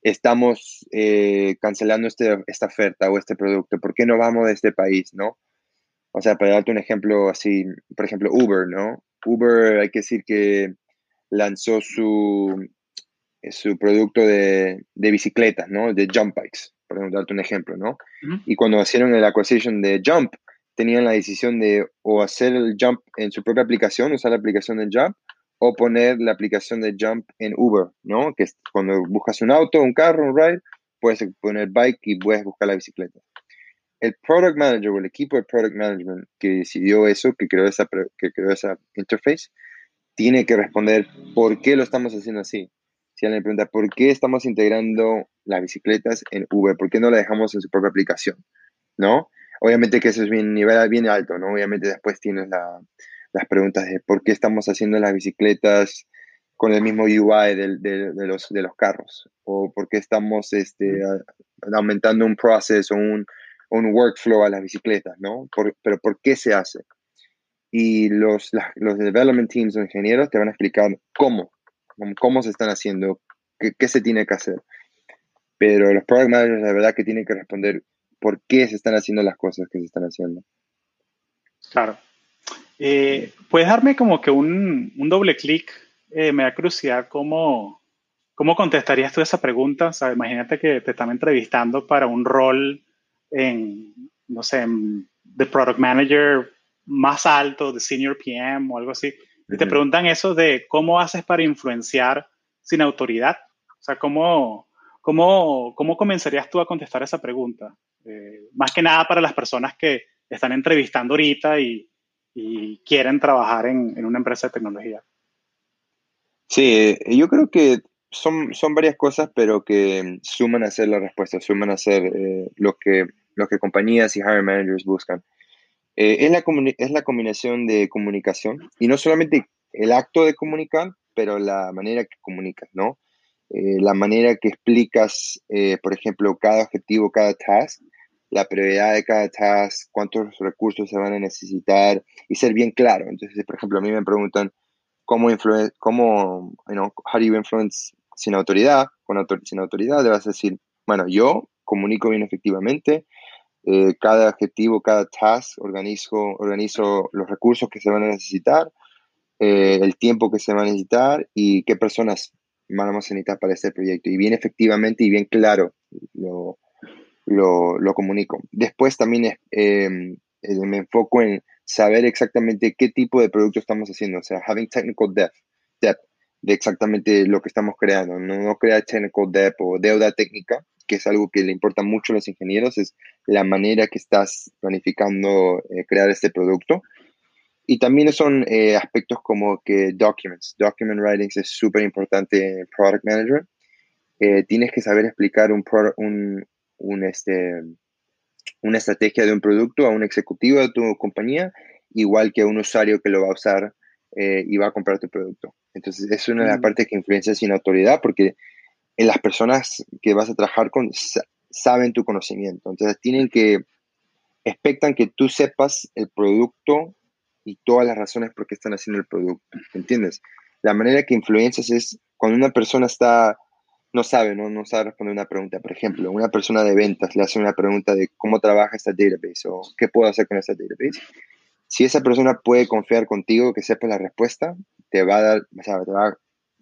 estamos eh, cancelando este, esta oferta o este producto? ¿Por qué no vamos de este país, no? O sea, para darte un ejemplo así, por ejemplo, Uber, ¿no? Uber, hay que decir que lanzó su, su producto de, de bicicletas, ¿no? De jump bikes, por darte un ejemplo, ¿no? Y cuando hicieron el acquisition de Jump, tenían la decisión de o hacer el Jump en su propia aplicación, usar la aplicación de Jump, o poner la aplicación de Jump en Uber, ¿no? Que cuando buscas un auto, un carro, un ride, puedes poner bike y puedes buscar la bicicleta el product manager o el equipo de product management que decidió eso, que creó esa, que creó esa interface, tiene que responder por qué lo estamos haciendo así. Si alguien pregunta, ¿por qué estamos integrando las bicicletas en Uber? ¿Por qué no la dejamos en su propia aplicación? ¿No? Obviamente que eso es bien nivel bien alto, ¿no? Obviamente después tienes las preguntas de por qué estamos haciendo las bicicletas con el mismo UI de, de, los, de los carros, o por qué estamos este, aumentando un proceso o un, un workflow a las bicicletas, ¿no? pero ¿por qué se hace? Y los, los development teams o ingenieros te van a explicar cómo, cómo se están haciendo, qué, qué se tiene que hacer. Pero los product managers, la verdad, que tienen que responder por qué se están haciendo las cosas que se están haciendo. Claro. Eh, ¿Puedes darme como que un, un doble clic? Eh, me da curiosidad cómo, cómo contestarías tú esa pregunta. O sea, imagínate que te están entrevistando para un rol en, no sé, de product manager más alto, de senior PM o algo así, y te preguntan eso de cómo haces para influenciar sin autoridad. O sea, ¿cómo, cómo, cómo comenzarías tú a contestar esa pregunta? Eh, más que nada para las personas que están entrevistando ahorita y, y quieren trabajar en, en, una empresa de tecnología. Sí, yo creo que son, son varias cosas, pero que suman a ser la respuesta, suman a ser eh, lo que lo que compañías y hiring managers buscan. Eh, es, la es la combinación de comunicación y no solamente el acto de comunicar, pero la manera que comunicas, ¿no? Eh, la manera que explicas, eh, por ejemplo, cada objetivo, cada task, la prioridad de cada task, cuántos recursos se van a necesitar y ser bien claro. Entonces, por ejemplo, a mí me preguntan cómo, cómo you know, how do you influence sin autoridad, con sin autoridad, debes decir, bueno, yo comunico bien efectivamente, eh, cada objetivo, cada task, organizo, organizo los recursos que se van a necesitar, eh, el tiempo que se va a necesitar y qué personas vamos a necesitar para este proyecto. Y bien efectivamente y bien claro lo, lo, lo comunico. Después también em, eh, me enfoco en saber exactamente qué tipo de producto estamos haciendo, o sea, having technical depth, depth de exactamente lo que estamos creando, no, no crear technical depth o deuda técnica, que es algo que le importa mucho a los ingenieros, es la manera que estás planificando eh, crear este producto. Y también son eh, aspectos como que documents. Document writing es súper importante en Product Manager. Eh, tienes que saber explicar un, un, un, este, una estrategia de un producto a un ejecutivo de tu compañía, igual que a un usuario que lo va a usar y va a comprar tu producto. Entonces, es una de las mm. partes que influencia sin autoridad porque las personas que vas a trabajar con saben tu conocimiento. Entonces tienen que, expectan que tú sepas el producto y todas las razones por qué están haciendo el producto. ¿Entiendes? La manera que influencias es cuando una persona está, no sabe, no, no sabe responder una pregunta. Por ejemplo, una persona de ventas le hace una pregunta de cómo trabaja esta database o qué puedo hacer con esta database. Si esa persona puede confiar contigo, que sepa la respuesta, te va a dar, o sea, te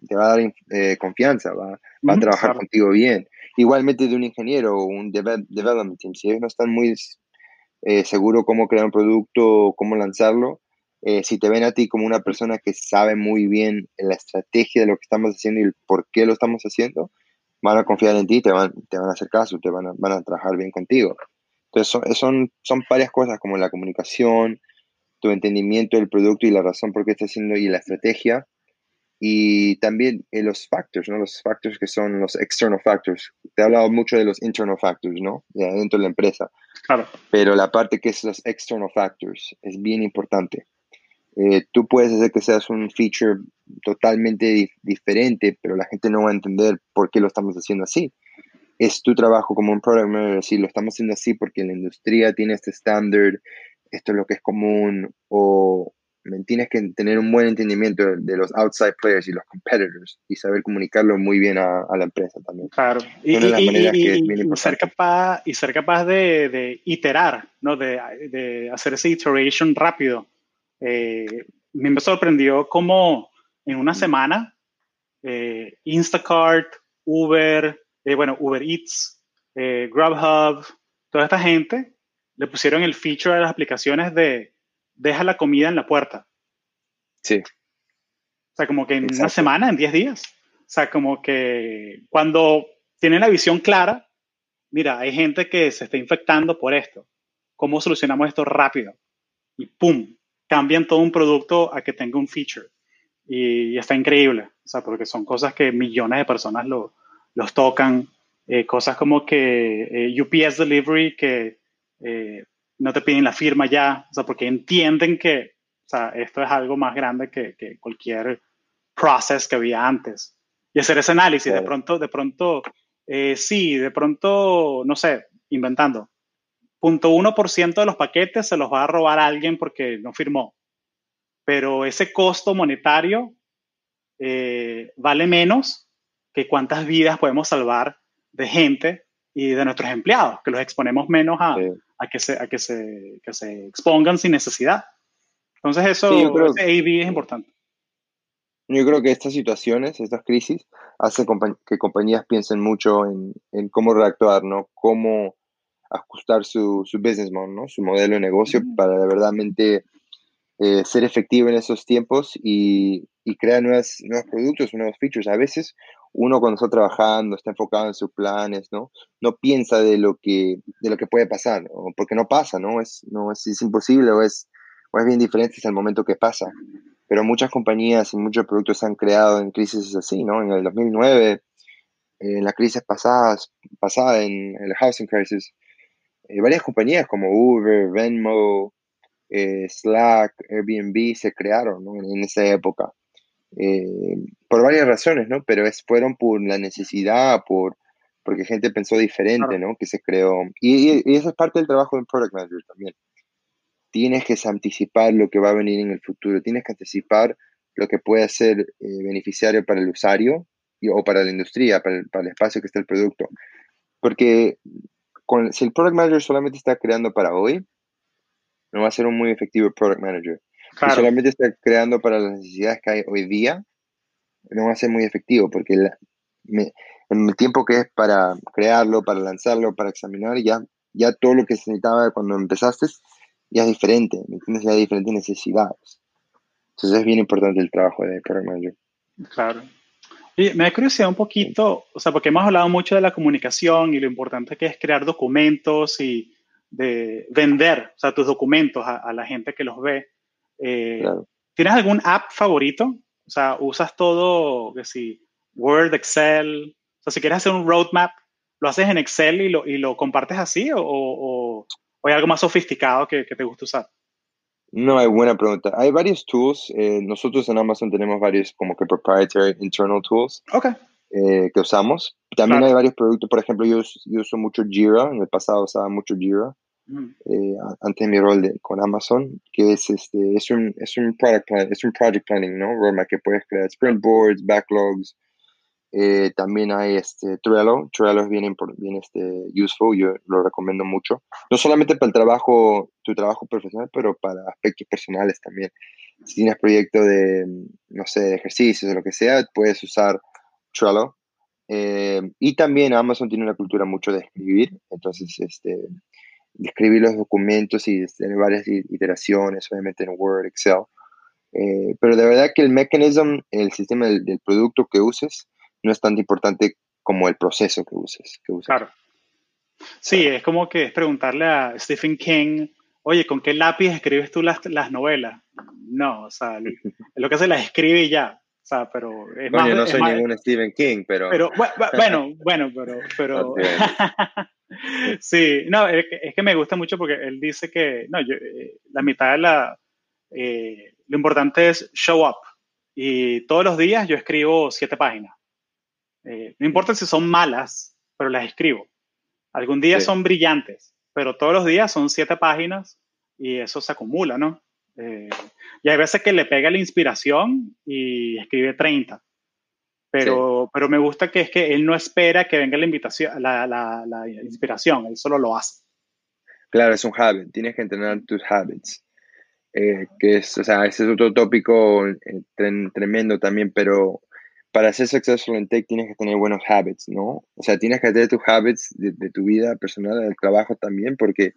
te va a dar eh, confianza, va, va a trabajar contigo bien. Igualmente de un ingeniero o un development team, si ellos no están muy eh, seguros cómo crear un producto, cómo lanzarlo, eh, si te ven a ti como una persona que sabe muy bien la estrategia de lo que estamos haciendo y el por qué lo estamos haciendo, van a confiar en ti, te van, te van a hacer caso, te van a, van a trabajar bien contigo. Entonces son, son, son varias cosas como la comunicación, tu entendimiento del producto y la razón por qué estás haciendo y la estrategia. Y también eh, los factors, ¿no? Los factors que son los external factors. Te he hablado mucho de los internal factors, ¿no? De dentro de la empresa. Claro. Pero la parte que es los external factors es bien importante. Eh, tú puedes hacer que seas un feature totalmente diferente, pero la gente no va a entender por qué lo estamos haciendo así. Es tu trabajo como un product manager decir, lo estamos haciendo así porque la industria tiene este estándar, esto es lo que es común, o tienes que tener un buen entendimiento de los outside players y los competitors y saber comunicarlo muy bien a, la empresa también. Claro, y, ser capaz, y ser capaz de, iterar, ¿no? De, de, hacer ese iteration rápido. Eh, me sorprendió cómo en una mm. semana eh, Instacart, Uber, eh, bueno, Uber Eats, Grubhub, toda esta gente le pusieron el feature de las aplicaciones de deja la comida en la puerta. Sí. O sea, como que en una semana, en 10 días. O sea, como que cuando tienen la visión clara, mira, hay gente que se está infectando por esto. ¿Cómo solucionamos esto rápido? Y ¡pum! Cambian todo un producto a que tenga un feature. Y, está increíble. O sea, porque son cosas que millones de personas lo, los tocan. Eh, cosas como que eh, UPS Delivery, que eh, no te piden la firma ya, o sea, porque entienden que o sea, esto es algo más grande que, que cualquier process que había antes. Y hacer ese análisis, de pronto, de pronto, eh, sí, de pronto, no sé, inventando, 0.1% de los paquetes se los va a robar a alguien porque no firmó. Pero ese costo monetario eh, vale menos que cuántas vidas podemos salvar de gente y de nuestros empleados, que los exponemos menos a, a que, se, a que, se, que se expongan sin necesidad. Entonces eso, ese es importante. Yo creo que estas situaciones, estas crisis, hacen que compañías piensen mucho en, en, cómo reactuar, ¿no? Cómo ajustar su, su business model, ¿no? Su modelo de negocio para de verdaderamente eh, ser efectivo en esos tiempos y, y crear nuevos productos, nuevos features. A veces uno cuando está trabajando, está enfocado en sus planes, ¿no? No piensa de lo que, de lo que puede pasar, porque no pasa, ¿no? Es, no es, es imposible o es, o es bien diferente el momento que pasa. Pero muchas compañías y muchos productos se han creado en crisis así, ¿no? En el 2009, en la crisis pasada, pasada en, el housing crisis, eh, varias compañías como Uber, Venmo, eh, Slack, Airbnb se crearon ¿no? en, esa época. Eh, por varias razones, ¿no? Pero es, fueron por la necesidad, por, porque gente pensó diferente, ¿no? Que se creó. Y, y, esa es parte del trabajo de un product manager también. Tienes que anticipar lo que va a venir en el futuro, tienes que anticipar lo que puede ser eh, beneficiario para el usuario y, o para la industria, para el, para el, espacio que está el producto. Porque con, si el product manager solamente está creando para hoy, no va a ser un muy efectivo product manager. Si solamente está creando para las necesidades que hay hoy día, no va a ser muy efectivo porque en el tiempo que es para crearlo, para lanzarlo, para examinar, ya, ya todo lo que se necesitaba cuando empezaste ya es diferente, ¿me entiendes? Ya hay diferentes necesidades. Entonces es bien importante el trabajo de Product Manager. Claro. Y me da curiosidad un poquito, o sea, porque hemos hablado mucho de la comunicación y lo importante que es crear documentos y de vender, o sea, tus documentos a, la gente que los ve. Eh, ¿Tienes algún app favorito? O sea, usas todo, que si, Word, Excel. O sea, si quieres hacer un roadmap, ¿lo haces en Excel y lo, y lo compartes así o, o, hay algo más sofisticado que, que, te gusta usar? No, hay buena pregunta. Hay varios tools. Eh, nosotros en Amazon tenemos varios como que proprietary internal tools okay. eh, que usamos. También hay varios productos. Por ejemplo, yo, yo uso mucho Jira. En el pasado usaba mucho Jira. Eh, antes de mi rol de, con Amazon, que es, este, es, un, es, un product plan, es un project planning, ¿no? Roadmap que puedes crear sprint boards, backlogs. Eh, también hay este, Trello. Trello es bien, bien este, useful, yo lo recomiendo mucho. No solamente para el trabajo, tu trabajo profesional, pero para aspectos personales también. Si tienes proyecto de, no sé, de ejercicios o lo que sea, puedes usar Trello. Eh, y también Amazon tiene una cultura mucho de escribir, entonces este, escribir los documentos y tener varias iteraciones, obviamente en Word, Excel. Eh, pero de verdad que el mechanism, el sistema del, producto que uses, no es tan importante como el proceso que uses. Que uses. Claro. Sí, es como que es preguntarle a Stephen King oye, ¿con qué lápiz escribes tú las, las novelas? No, o sea, lo que hace las escribe y ya. O sea, pero es más, yo no soy ningún Stephen King, pero... pero bueno, bueno, pero... pero sí, no, es que, me gusta mucho porque él dice que, no, yo, eh, la mitad de la... Eh, lo importante es show up. Y todos los días yo escribo siete páginas. Eh, no importa si son malas, pero las escribo. Algún día son brillantes, pero todos los días son siete páginas y eso se acumula, ¿no? Eh, y hay veces que le pega la inspiración y escribe 30. Pero, pero me gusta que es que él no espera que venga la, invitación, la, la, la inspiración, él solo lo hace. Claro, es un habit, tienes que entrenar tus habits. Eh, que es, o sea, ese es otro tópico eh, tremendo también, pero para ser successful en tech tienes que tener buenos habits, ¿no? O sea, tienes que tener tus habits de, de tu vida personal, del trabajo también, porque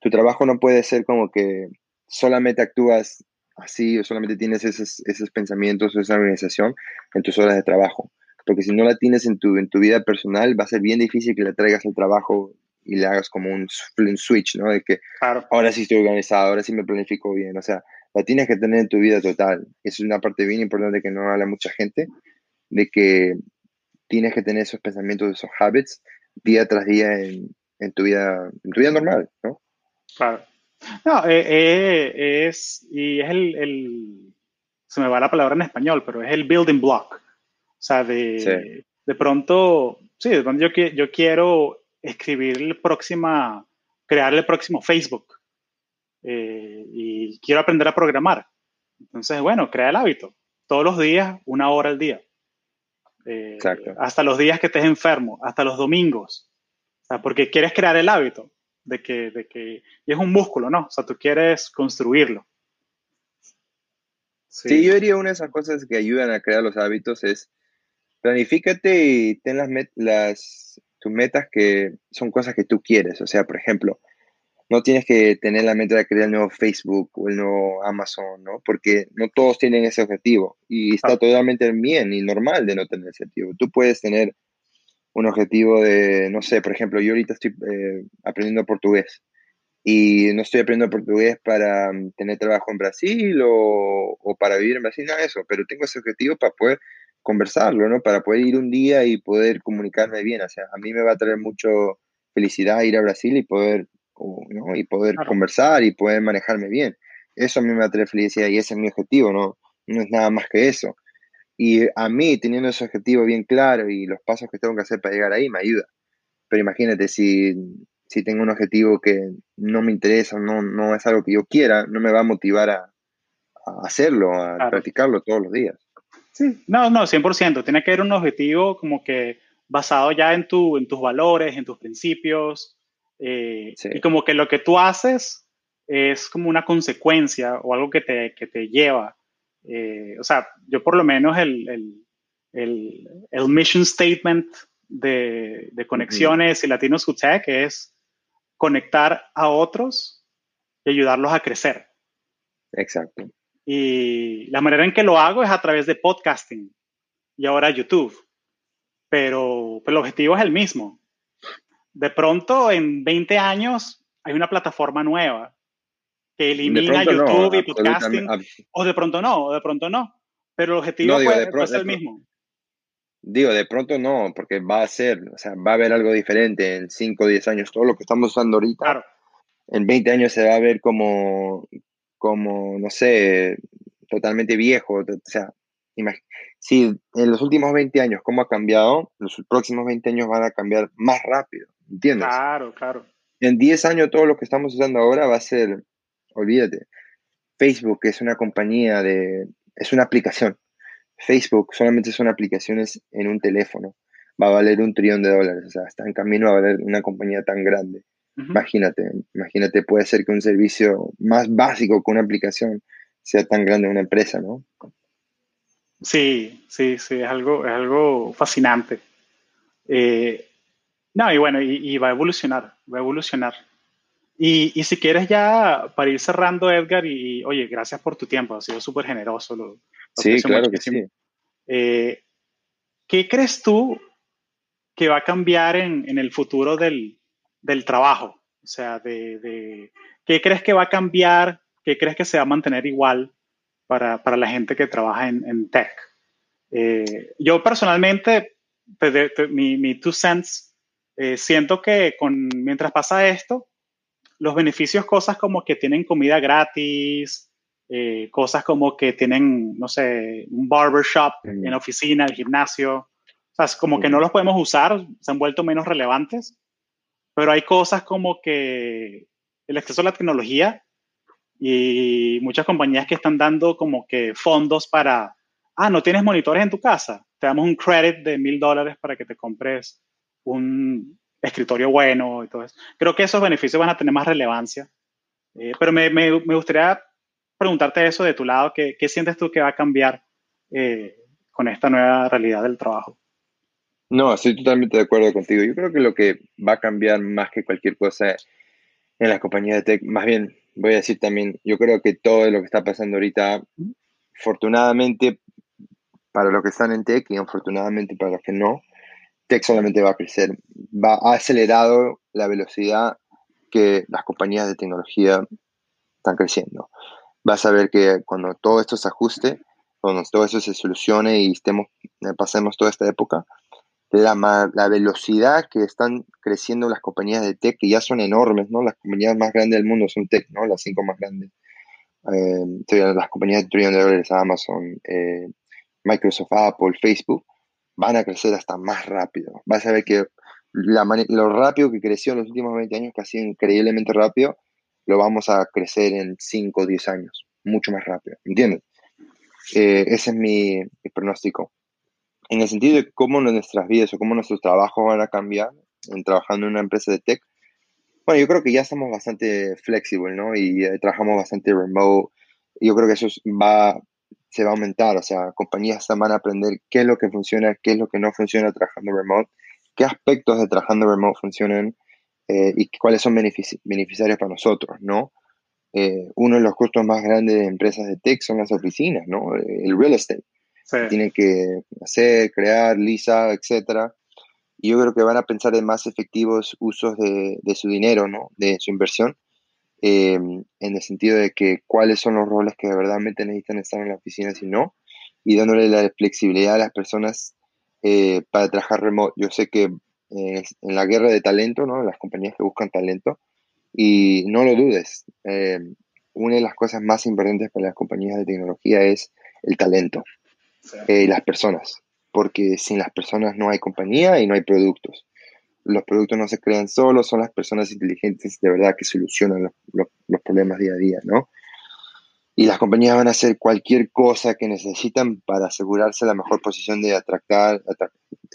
tu trabajo no puede ser como que solamente actúas así o solamente tienes esos, esos pensamientos o esa organización en tus horas de trabajo. Porque si no la tienes en tu, en tu vida personal, va a ser bien difícil que la traigas al trabajo y le hagas como un, switch, ¿no? De que ahora sí estoy organizado, ahora sí me planifico bien. O sea, la tienes que tener en tu vida total. Esa es una parte bien importante que no habla mucha gente, de que tienes que tener esos pensamientos, esos habits, día tras día en, en tu vida, en tu vida normal, ¿no? Claro. No, eh, eh, es, y es el, se me va la palabra en español, pero es el building block. O sea, de, de pronto, sí, de pronto yo, yo quiero escribir el próxima, crear el próximo Facebook eh, y quiero aprender a programar. Entonces, bueno, crea el hábito. Todos los días, una hora al día. Exacto. Hasta los días que estés enfermo, hasta los domingos. O sea, porque quieres crear el hábito de que, de que, y es un músculo, ¿no? O sea, tú quieres construirlo. Sí. yo diría una de esas cosas que ayudan a crear los hábitos es planifícate y ten las, las tus metas que son cosas que tú quieres. O sea, por ejemplo, no tienes que tener la meta de crear el nuevo Facebook o el nuevo Amazon, ¿no? Porque no todos tienen ese objetivo y está totalmente bien y normal de no tener ese objetivo. Tú puedes tener un objetivo de, no sé, por ejemplo, yo ahorita estoy eh, aprendiendo portugués y no estoy aprendiendo portugués para mm, tener trabajo en Brasil o, o, para vivir en Brasil, nada de eso, pero tengo ese objetivo para poder conversarlo, ¿no? Para poder ir un día y poder comunicarme bien, o sea, a mí me va a traer mucho felicidad ir a Brasil y poder, ¿no? Y poder conversar y poder manejarme bien. Eso a mí me va a traer felicidad y ese es mi objetivo, ¿no? No es nada más que eso. Y a mí, teniendo ese objetivo bien claro y los pasos que tengo que hacer para llegar ahí, me ayuda. Pero imagínate, si, si tengo un objetivo que no me interesa, no, no es algo que yo quiera, no me va a motivar a, hacerlo, a practicarlo todos los días. Sí, no, no, 100%. Tiene que haber un objetivo como que basado ya en, tu, en tus valores, en tus principios. Eh, y como que lo que tú haces es como una consecuencia o algo que te, que te lleva eh, o sea, yo por lo menos el, el, el, mission statement de, de Conexiones y Latinos Who Tech es conectar a otros y ayudarlos a crecer. Exacto. Y la manera en que lo hago es a través de podcasting y ahora YouTube. Pero, pero el objetivo es el mismo. De pronto, en 20 años, hay una plataforma nueva que elimina YouTube y podcasting, o de pronto no, o de pronto no, pero el objetivo puede, ser el mismo. Digo, de pronto no, porque va a ser, o sea, va a haber algo diferente en 5 o 10 años. Todo lo que estamos usando ahorita, en 20 años se va a ver como, como, no sé, totalmente viejo. O sea, si en los últimos 20 años, ¿cómo ha cambiado? Los próximos 20 años van a cambiar más rápido, ¿entiendes? Claro, claro. En 10 años todo lo que estamos usando ahora va a ser olvídate. Facebook es una compañía de, es una aplicación. Facebook solamente son aplicaciones en un teléfono. Va a valer un trillón de dólares. O sea, está en camino a valer una compañía tan grande. Imagínate, imagínate, puede ser que un servicio más básico que una aplicación sea tan grande una empresa, ¿no? Sí, sí, sí, es algo, es algo fascinante. Eh, no, y bueno, y, va a evolucionar, va a evolucionar. Y, y, si quieres ya, para ir cerrando, Edgar, y, oye, gracias por tu tiempo, ha sido súper generoso. Lo, sí, claro que sí. Eh, ¿Qué crees tú que va a cambiar en, en el futuro del, del, trabajo? O sea, de, qué crees que va a cambiar, qué crees que se va a mantener igual para, la gente que trabaja en, tech. Eh, yo personalmente, pues, mi, mi, two cents, eh, siento que con, mientras pasa esto, los beneficios, cosas como que tienen comida gratis, eh, cosas como que tienen, no sé, un barbershop mm. en la oficina, el gimnasio, o sea, como que no los podemos usar, se han vuelto menos relevantes, pero hay cosas como que el acceso a la tecnología y muchas compañías que están dando como que fondos para, ah, no tienes monitores en tu casa, te damos un credit de mil dólares para que te compres un escritorio bueno y todo eso. Creo que esos beneficios van a tener más relevancia. Eh, pero me, gustaría preguntarte eso de tu lado, ¿qué, qué sientes tú que va a cambiar eh, con esta nueva realidad del trabajo? No, estoy totalmente de acuerdo contigo. Yo creo que lo que va a cambiar más que cualquier cosa en las compañías de tech, más bien voy a decir también, yo creo que todo lo que está pasando ahorita, afortunadamente para los que están en tech y afortunadamente para los que no, tech solamente va a crecer. Va, ha acelerado la velocidad que las compañías de tecnología están creciendo vas a ver que cuando todo esto se ajuste, cuando todo eso se solucione y estemos, eh, pasemos toda esta época, la, la velocidad que están creciendo las compañías de tech, que ya son enormes, ¿no? Las compañías más grandes del mundo son tech, ¿no? Las cinco más grandes. Eh, las compañías de trillón de dólares, Amazon, eh, Microsoft, Apple, Facebook, van a crecer hasta más rápido. Vas a ver que lo rápido que creció en los últimos 20 años, que ha sido increíblemente rápido, lo vamos a crecer en 5 o 10 años, mucho más rápido, ¿entiendes? Eh, ese es mi, pronóstico. En el sentido de cómo nuestras vidas o cómo nuestros trabajos van a cambiar en trabajando en una empresa de tech, bueno, yo creo que ya estamos bastante flexible, ¿no? Y eh, trabajamos bastante remote. Yo creo que eso va, se va a aumentar, o sea, compañías van a aprender qué es lo que funciona, qué es lo que no funciona trabajando remote, qué aspectos de trabajando remote funcionan eh, y cuáles son beneficiarios para nosotros, ¿no? Eh, uno de los costos más grandes de empresas de tech son las oficinas, ¿no? El real estate. Tienen que hacer, crear, lisa, etcétera. Y yo creo que van a pensar en más efectivos usos de, su dinero, ¿no? De su inversión. Em, en el sentido de que cuáles son los roles que de verdad necesitan estar en la oficina si no, y dándole la flexibilidad a las personas eh, para trabajar remoto. Yo sé que en la guerra de talento, ¿no? Las compañías que buscan talento. Y no lo dudes, eh, una de las cosas más importantes para las compañías de tecnología es el talento y eh, las personas, porque sin las personas no hay compañía y no hay productos. Los productos no se crean solos, son las personas inteligentes de verdad que solucionan los, los problemas día a día, ¿no? y las compañías van a hacer cualquier cosa que necesitan para asegurarse la mejor posición de atractar,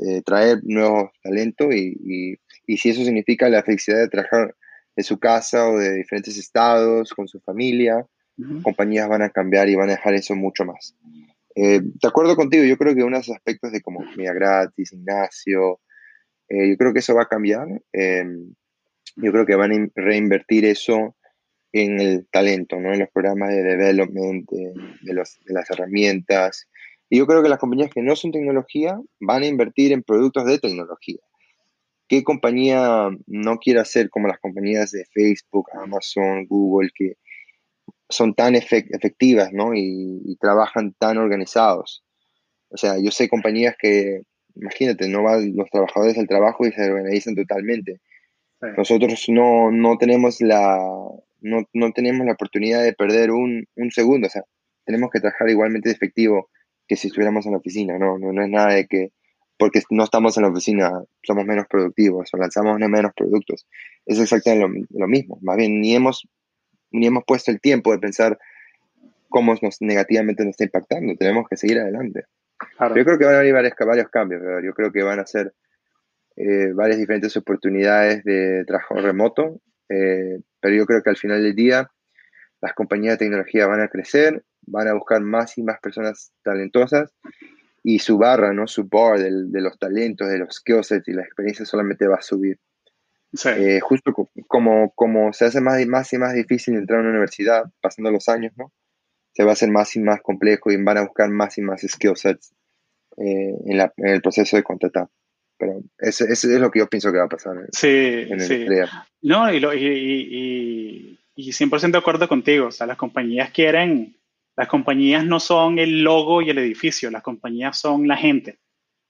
eh, traer nuevos talentos y, y, si eso significa la felicidad de trabajar en su casa o de diferentes estados, con su familia, compañías van a cambiar y van a dejar eso mucho más. Eh, de acuerdo contigo, yo creo que unos aspectos de como comida gratis, gimnasio, eh, yo creo que eso va a cambiar. Em, yo creo que van a reinvertir eso en el talento, ¿no? en los programas de development, de, de, las herramientas. Y yo creo que las compañías que no son tecnología van a invertir en productos de tecnología. ¿Qué compañía no quiere hacer como las compañías de Facebook, Amazon, Google, que son tan efectivas ¿no? y, trabajan tan organizados? O sea, yo sé compañías que, imagínate, no van los trabajadores al trabajo y se organizan totalmente. Nosotros no, no tenemos la, no, no tenemos la oportunidad de perder un, un, segundo, o sea, tenemos que trabajar igualmente de efectivo que si estuviéramos en la oficina, no, no, no es nada de que porque no estamos en la oficina somos menos productivos o lanzamos menos productos, es exactamente lo, mismo, más bien ni hemos, ni hemos puesto el tiempo de pensar cómo nos negativamente nos está impactando, tenemos que seguir adelante. Yo creo que van a haber varios, varios cambios, yo creo que van a ser eh, varias diferentes oportunidades de trabajo remoto, eh, pero yo creo que al final del día las compañías de tecnología van a crecer, van a buscar más y más personas talentosas y su barra, ¿no? su bar de los talentos, de los skills y la experiencia solamente va a subir. Eh, justo como, como se hace más y, más y más difícil entrar a una universidad, pasando los años, ¿no? Se va a hacer más y más complejo y van a buscar más y más skill sets eh, en, en, el proceso de contratar. Pero eso, es lo que yo pienso que va a pasar. sí, sí. No, y, y, y, 100% de acuerdo contigo. O sea, las compañías quieren, las compañías no son el logo y el edificio, las compañías son la gente,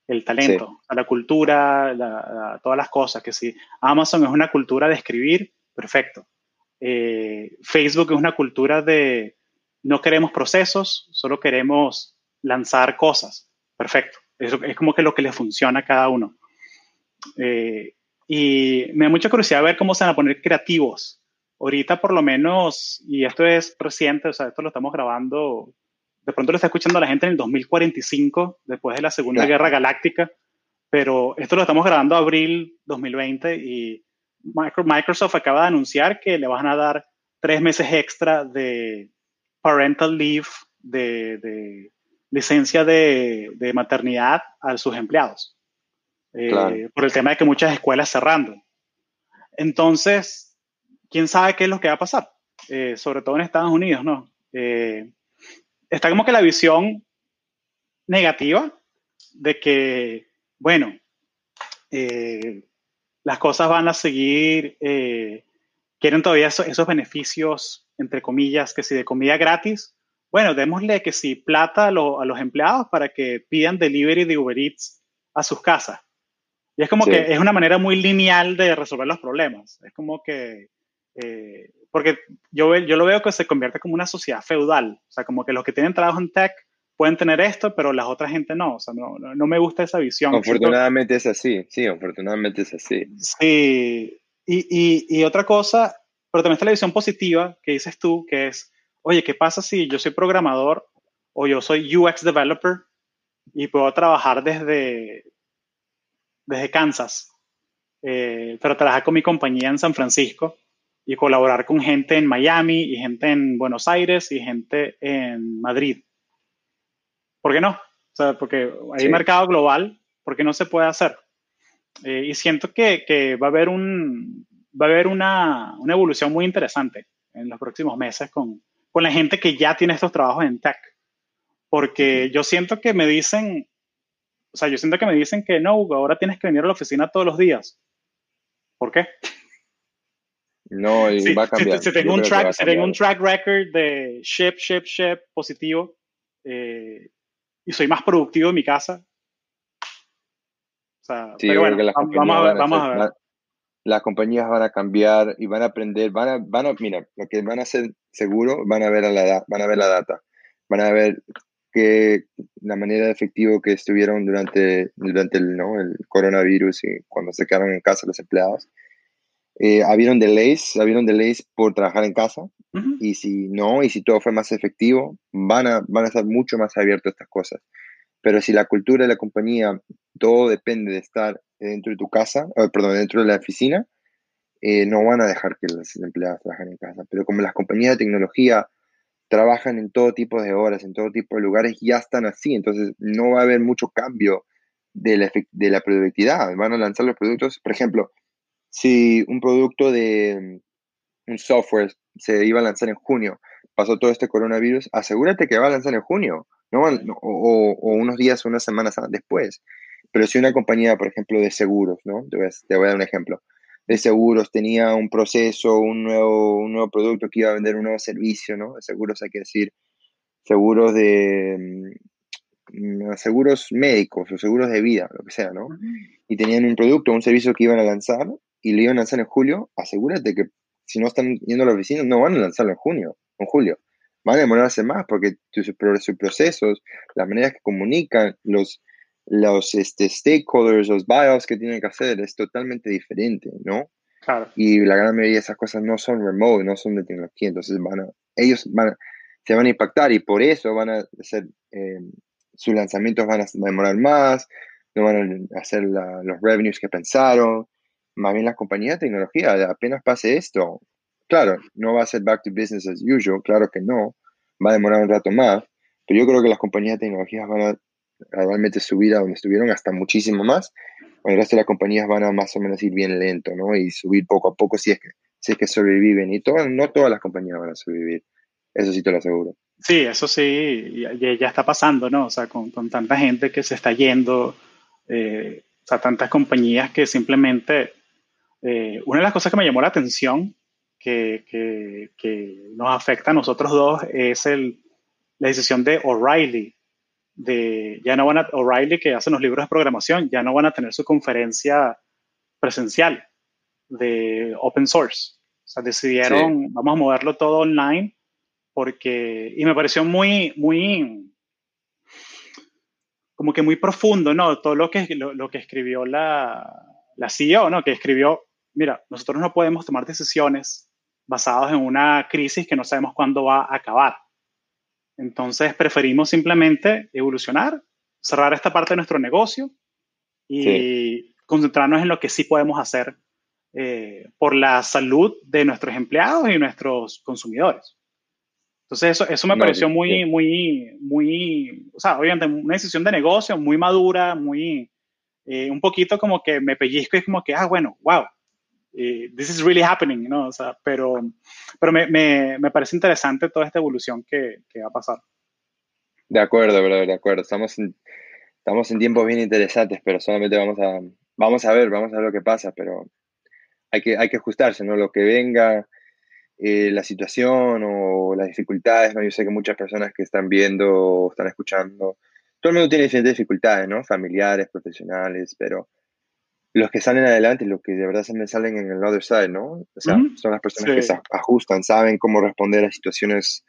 el talento, la cultura, todas las cosas. Que si Amazon es una cultura de escribir, perfecto. Eh, Facebook es una cultura de no queremos procesos, solo queremos lanzar cosas. Perfecto. Es, es como que lo que le funciona a cada uno. Eh, y me da mucha curiosidad ver cómo se van a poner creativos. Ahorita por lo menos, y esto es reciente, o sea, esto lo estamos grabando, de pronto lo está escuchando la gente en el 2045, después de la Segunda Guerra Galáctica, pero esto lo estamos grabando abril 2020 y Microsoft acaba de anunciar que le van a dar tres meses extra de parental leave, de, licencia de, de maternidad a sus empleados. Eh, por el tema de que muchas escuelas cerrando. Entonces, ¿quién sabe qué es lo que va a pasar? Eh, sobre todo en Estados Unidos, ¿no? Eh, está como que la visión negativa de que, bueno, las cosas van a seguir, quieren todavía esos, beneficios, entre comillas, que si de comida gratis, bueno, démosle que si plata a, a los empleados para que pidan delivery de Uber Eats a sus casas. Y es como que es una manera muy lineal de resolver los problemas. Es como que, eh, porque yo, yo lo veo que se convierte como una sociedad feudal. O sea, como que los que tienen trabajo en tech pueden tener esto, pero las otras gente no. O sea, no, no, me gusta esa visión. Afortunadamente es así, sí, afortunadamente es así. Sí, y, y, y otra cosa, pero también está la visión positiva que dices tú, que es, oye, ¿qué pasa si yo soy programador o yo soy UX developer y puedo trabajar desde, desde Kansas, eh, pero trabajar con mi compañía en San Francisco y colaborar con gente en Miami y gente en Buenos Aires y gente en Madrid. ¿Por qué no? O sea, porque hay mercado global, ¿por qué no se puede hacer? Eh, y siento que, que, va a haber, un, va a haber una, una, evolución muy interesante en los próximos meses con, con la gente que ya tiene estos trabajos en tech. Porque yo siento que me dicen, o sea, yo siento que me dicen que no, ahora tienes que venir a la oficina todos los días. ¿Por qué? No, y va a cambiar. Si, tengo, un track, un track, record de ship, ship, ship positivo eh, y soy más productivo en mi casa. O sea, pero bueno, vamos, a ver, vamos a ver. Las compañías van a cambiar y van a aprender, van a, van a, mira, lo que van a hacer seguro, van a ver a la, van a ver la data, van a ver que la manera efectiva que estuvieron durante, durante el, ¿no? el coronavirus y cuando se quedaron en casa los empleados. Eh, habieron delays, habieron delays por trabajar en casa y si no, y si todo fue más efectivo, van a, van a estar mucho más abiertos a estas cosas. Pero si la cultura de la compañía, todo depende de estar dentro de tu casa, eh, perdón, dentro de la oficina, eh, no van a dejar que los empleados trabajen en casa. Pero como las compañías de tecnología trabajan en todo tipo de horas, en todo tipo de lugares, ya están así, entonces no va a haber mucho cambio de la, de la productividad. Van a lanzar los productos, por ejemplo, si un producto de mm, un software se iba a lanzar en junio, pasó todo este coronavirus, asegúrate que va a lanzar en junio, ¿no? o, unos días o unas semanas después. Pero si una compañía, por ejemplo, de seguros, ¿no? Te voy te voy a dar un ejemplo de seguros, tenía un proceso, un nuevo, un nuevo producto que iba a vender un nuevo servicio, ¿no? De seguros hay que decir, seguros de mm, seguros médicos o seguros de vida, lo que sea, ¿no? Y tenían un producto, un servicio que iban a lanzar y lo iban a lanzar en julio, asegúrate que si no están yendo a la oficina, no van a lanzarlo en junio, en julio. Van a demorarse más porque sus procesos, las maneras que comunican, los, los este, stakeholders, los buyouts que tienen que hacer es totalmente diferente, ¿no? Claro. Y la gran mayoría de esas cosas no son remote, no son de tecnología, entonces van a, ellos van se van a impactar y por eso van a hacer, eh, sus lanzamientos van a demorar más, no van a hacer los revenues que pensaron, más bien las compañías de tecnología, apenas pase esto, claro, no va a ser back to business as usual, claro que no, va a demorar un rato más, pero yo creo que las compañías de tecnología van a realmente subir a donde estuvieron hasta muchísimo más. El resto de las compañías van a más o menos ir bien lento, ¿no? Y subir poco a poco si es que, si es que sobreviven. Y todo, no todas las compañías van a sobrevivir. Eso sí te lo aseguro. Sí, eso sí, ya, ya está pasando, ¿no? O sea, con, con, tanta gente que se está yendo, eh, O sea, tantas compañías que simplemente... Eh, una de las cosas que me llamó la atención que, que, que nos afecta a nosotros dos es el, la decisión de O'Reilly. De, ya no van a, O'Reilly, que hace los libros de programación, ya no van a tener su conferencia presencial de open source. O sea, decidieron, vamos a moverlo todo online porque, y me pareció muy, muy, como que muy profundo, ¿no? Todo lo que, lo, que escribió la, la CEO, ¿no? Que escribió, mira, nosotros no podemos tomar decisiones basadas en una crisis que no sabemos cuándo va a acabar. Entonces preferimos simplemente evolucionar, cerrar esta parte de nuestro negocio y concentrarnos en lo que sí podemos hacer eh, por la salud de nuestros empleados y nuestros consumidores. Entonces eso, eso me pareció muy, muy, muy, o sea, obviamente una decisión de negocio muy madura, muy, eh, un poquito como que me pellizco y es como que, ah, bueno, wow, eh, this is really happening, ¿no? O sea, pero, pero me, me, me parece interesante toda esta evolución que, que, va a pasar. De acuerdo, brother, de acuerdo. Estamos en, estamos en tiempos bien interesantes, pero solamente vamos a, vamos a ver, vamos a ver lo que pasa, pero hay que, hay que ajustarse, ¿no? Lo que venga, eh, la situación o las dificultades, ¿no? Yo sé que muchas personas que están viendo o están escuchando, todo el mundo tiene diferentes dificultades, ¿no? Familiares, profesionales, pero los que salen adelante, los que de verdad se salen en el other side, ¿no? O sea, son las personas que se ajustan, saben cómo responder a situaciones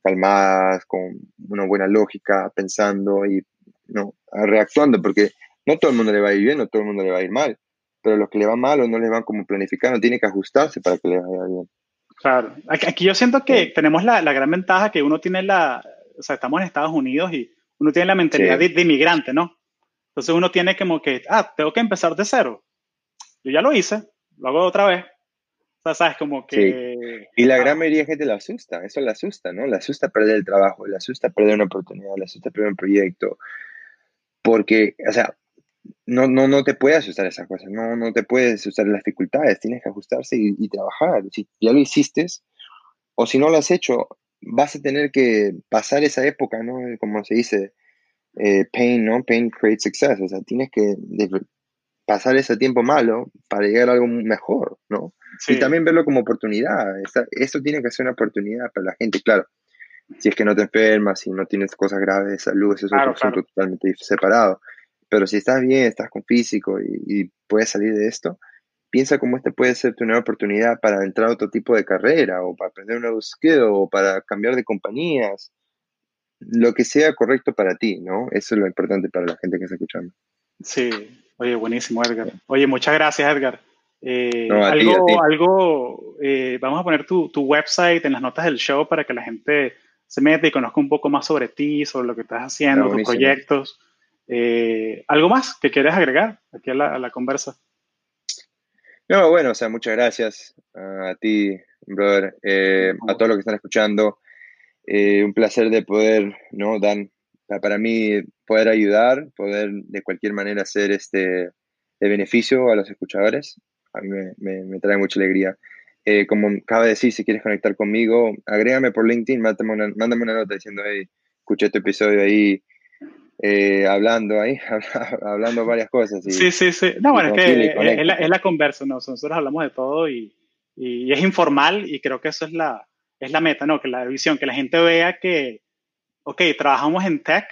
calmadas, con una buena lógica, pensando y no reactuando, porque no todo el mundo le va a ir bien, no todo el mundo le va a ir mal, pero los que le va mal o no le van como planificando, tiene que ajustarse para que le vaya bien. Claro, aquí yo siento que tenemos la, la, gran ventaja que uno tiene la, o sea, estamos en Estados Unidos y uno tiene la mentalidad de, inmigrante, ¿no? Entonces uno tiene como que, ah, tengo que empezar de cero. Yo ya lo hice, lo hago otra vez. O sea, sabes, como que... Y la gran mayoría de gente le asusta, eso le asusta, ¿no? Le asusta perder el trabajo, le asusta perder una oportunidad, le asusta perder un proyecto. Porque, o sea, no, no, no te puede asustar esas cosas, no, no te puedes asustar las dificultades, tienes que ajustarse y, trabajar. Si ya lo hiciste, o si no lo has hecho, vas a tener que pasar esa época, ¿no? Como se dice, eh, pain, ¿no? Pain creates success, o sea, tienes que pasar ese tiempo malo para llegar a algo mejor, ¿no? Y también verlo como oportunidad. Esto tiene que ser una oportunidad para la gente, claro. Si es que no te enfermas, si no tienes cosas graves de salud, eso es otro asunto totalmente separado. Pero si estás bien, estás con físico y, puedes salir de esto, piensa cómo este puede ser tu nueva oportunidad para entrar a otro tipo de carrera o para aprender un nuevo skill o para cambiar de compañías. Lo que sea correcto para ti, ¿no? Eso es lo importante para la gente que está escuchando. Sí, oye, buenísimo, Edgar. Oye, muchas gracias, Edgar. Eh, algo, algo eh, vamos a poner tu, tu, website en las notas del show para que la gente se meta y conozca un poco más sobre ti, sobre lo que estás haciendo, tus proyectos. Eh, ¿Algo más que quieres agregar aquí a la, conversa? No, bueno, o sea, muchas gracias a ti, brother, eh, a todos los que están escuchando. Eh, un placer de poder, ¿no? Dan, para mí, poder ayudar, poder de cualquier manera hacer este de beneficio a los escuchadores. A mí me, trae mucha alegría. como acaba de decir, si quieres conectar conmigo, agrégame por LinkedIn, mándame una, mándame una nota diciendo, hey, escuché tu episodio ahí, eh, hablando ahí, hablando varias cosas. sí, sí, sí. No, bueno, es que es, la, es la, conversa, ¿no? Nosotros hablamos de todo y, y, es informal y creo que eso es la, es la meta, ¿no? Que la visión, que la gente vea que, ok, trabajamos en tech,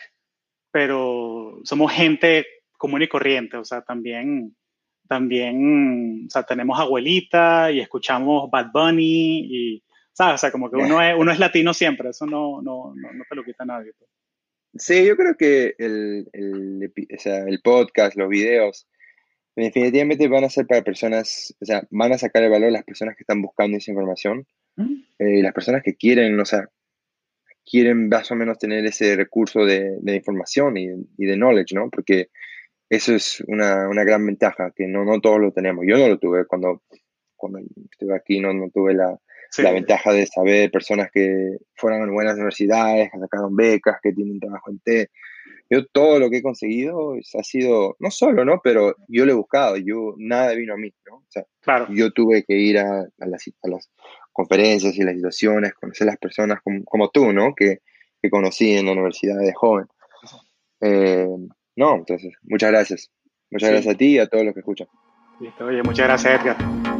pero somos gente común y corriente, o sea, también, también, o sea, tenemos abuelita y escuchamos Bad Bunny y, ¿sabes? O sea, como que uno es, uno es latino siempre, eso no, no, no, no te lo quita nadie. Sí, yo creo que el, el, o sea, el podcast, los videos, definitivamente van a ser para personas, o sea, van a sacar el valor las personas que están buscando esa información mm. eh, y las personas que quieren, o sea, quieren más o menos tener ese recurso de, de información y, y, de knowledge, ¿no? Porque eso es una, una, gran ventaja que no, no todos lo tenemos. Yo no lo tuve cuando, cuando estuve aquí, no, no tuve la, la ventaja de saber personas que fueron a buenas universidades, que sacaron becas, que tienen trabajo en T. Yo todo lo que he conseguido ha sido, no solo, ¿no? Pero yo lo he buscado, yo, nada vino a mí, ¿no? O sea, claro. yo tuve que ir a, a, las, a, las, conferencias y las situaciones, conocer a las personas como, como tú, ¿no? Que, que, conocí en la universidad de joven. Eh, no, entonces, muchas gracias. Muchas gracias a ti y a todos los que escuchan. Listo, oye, muchas gracias, Edgar.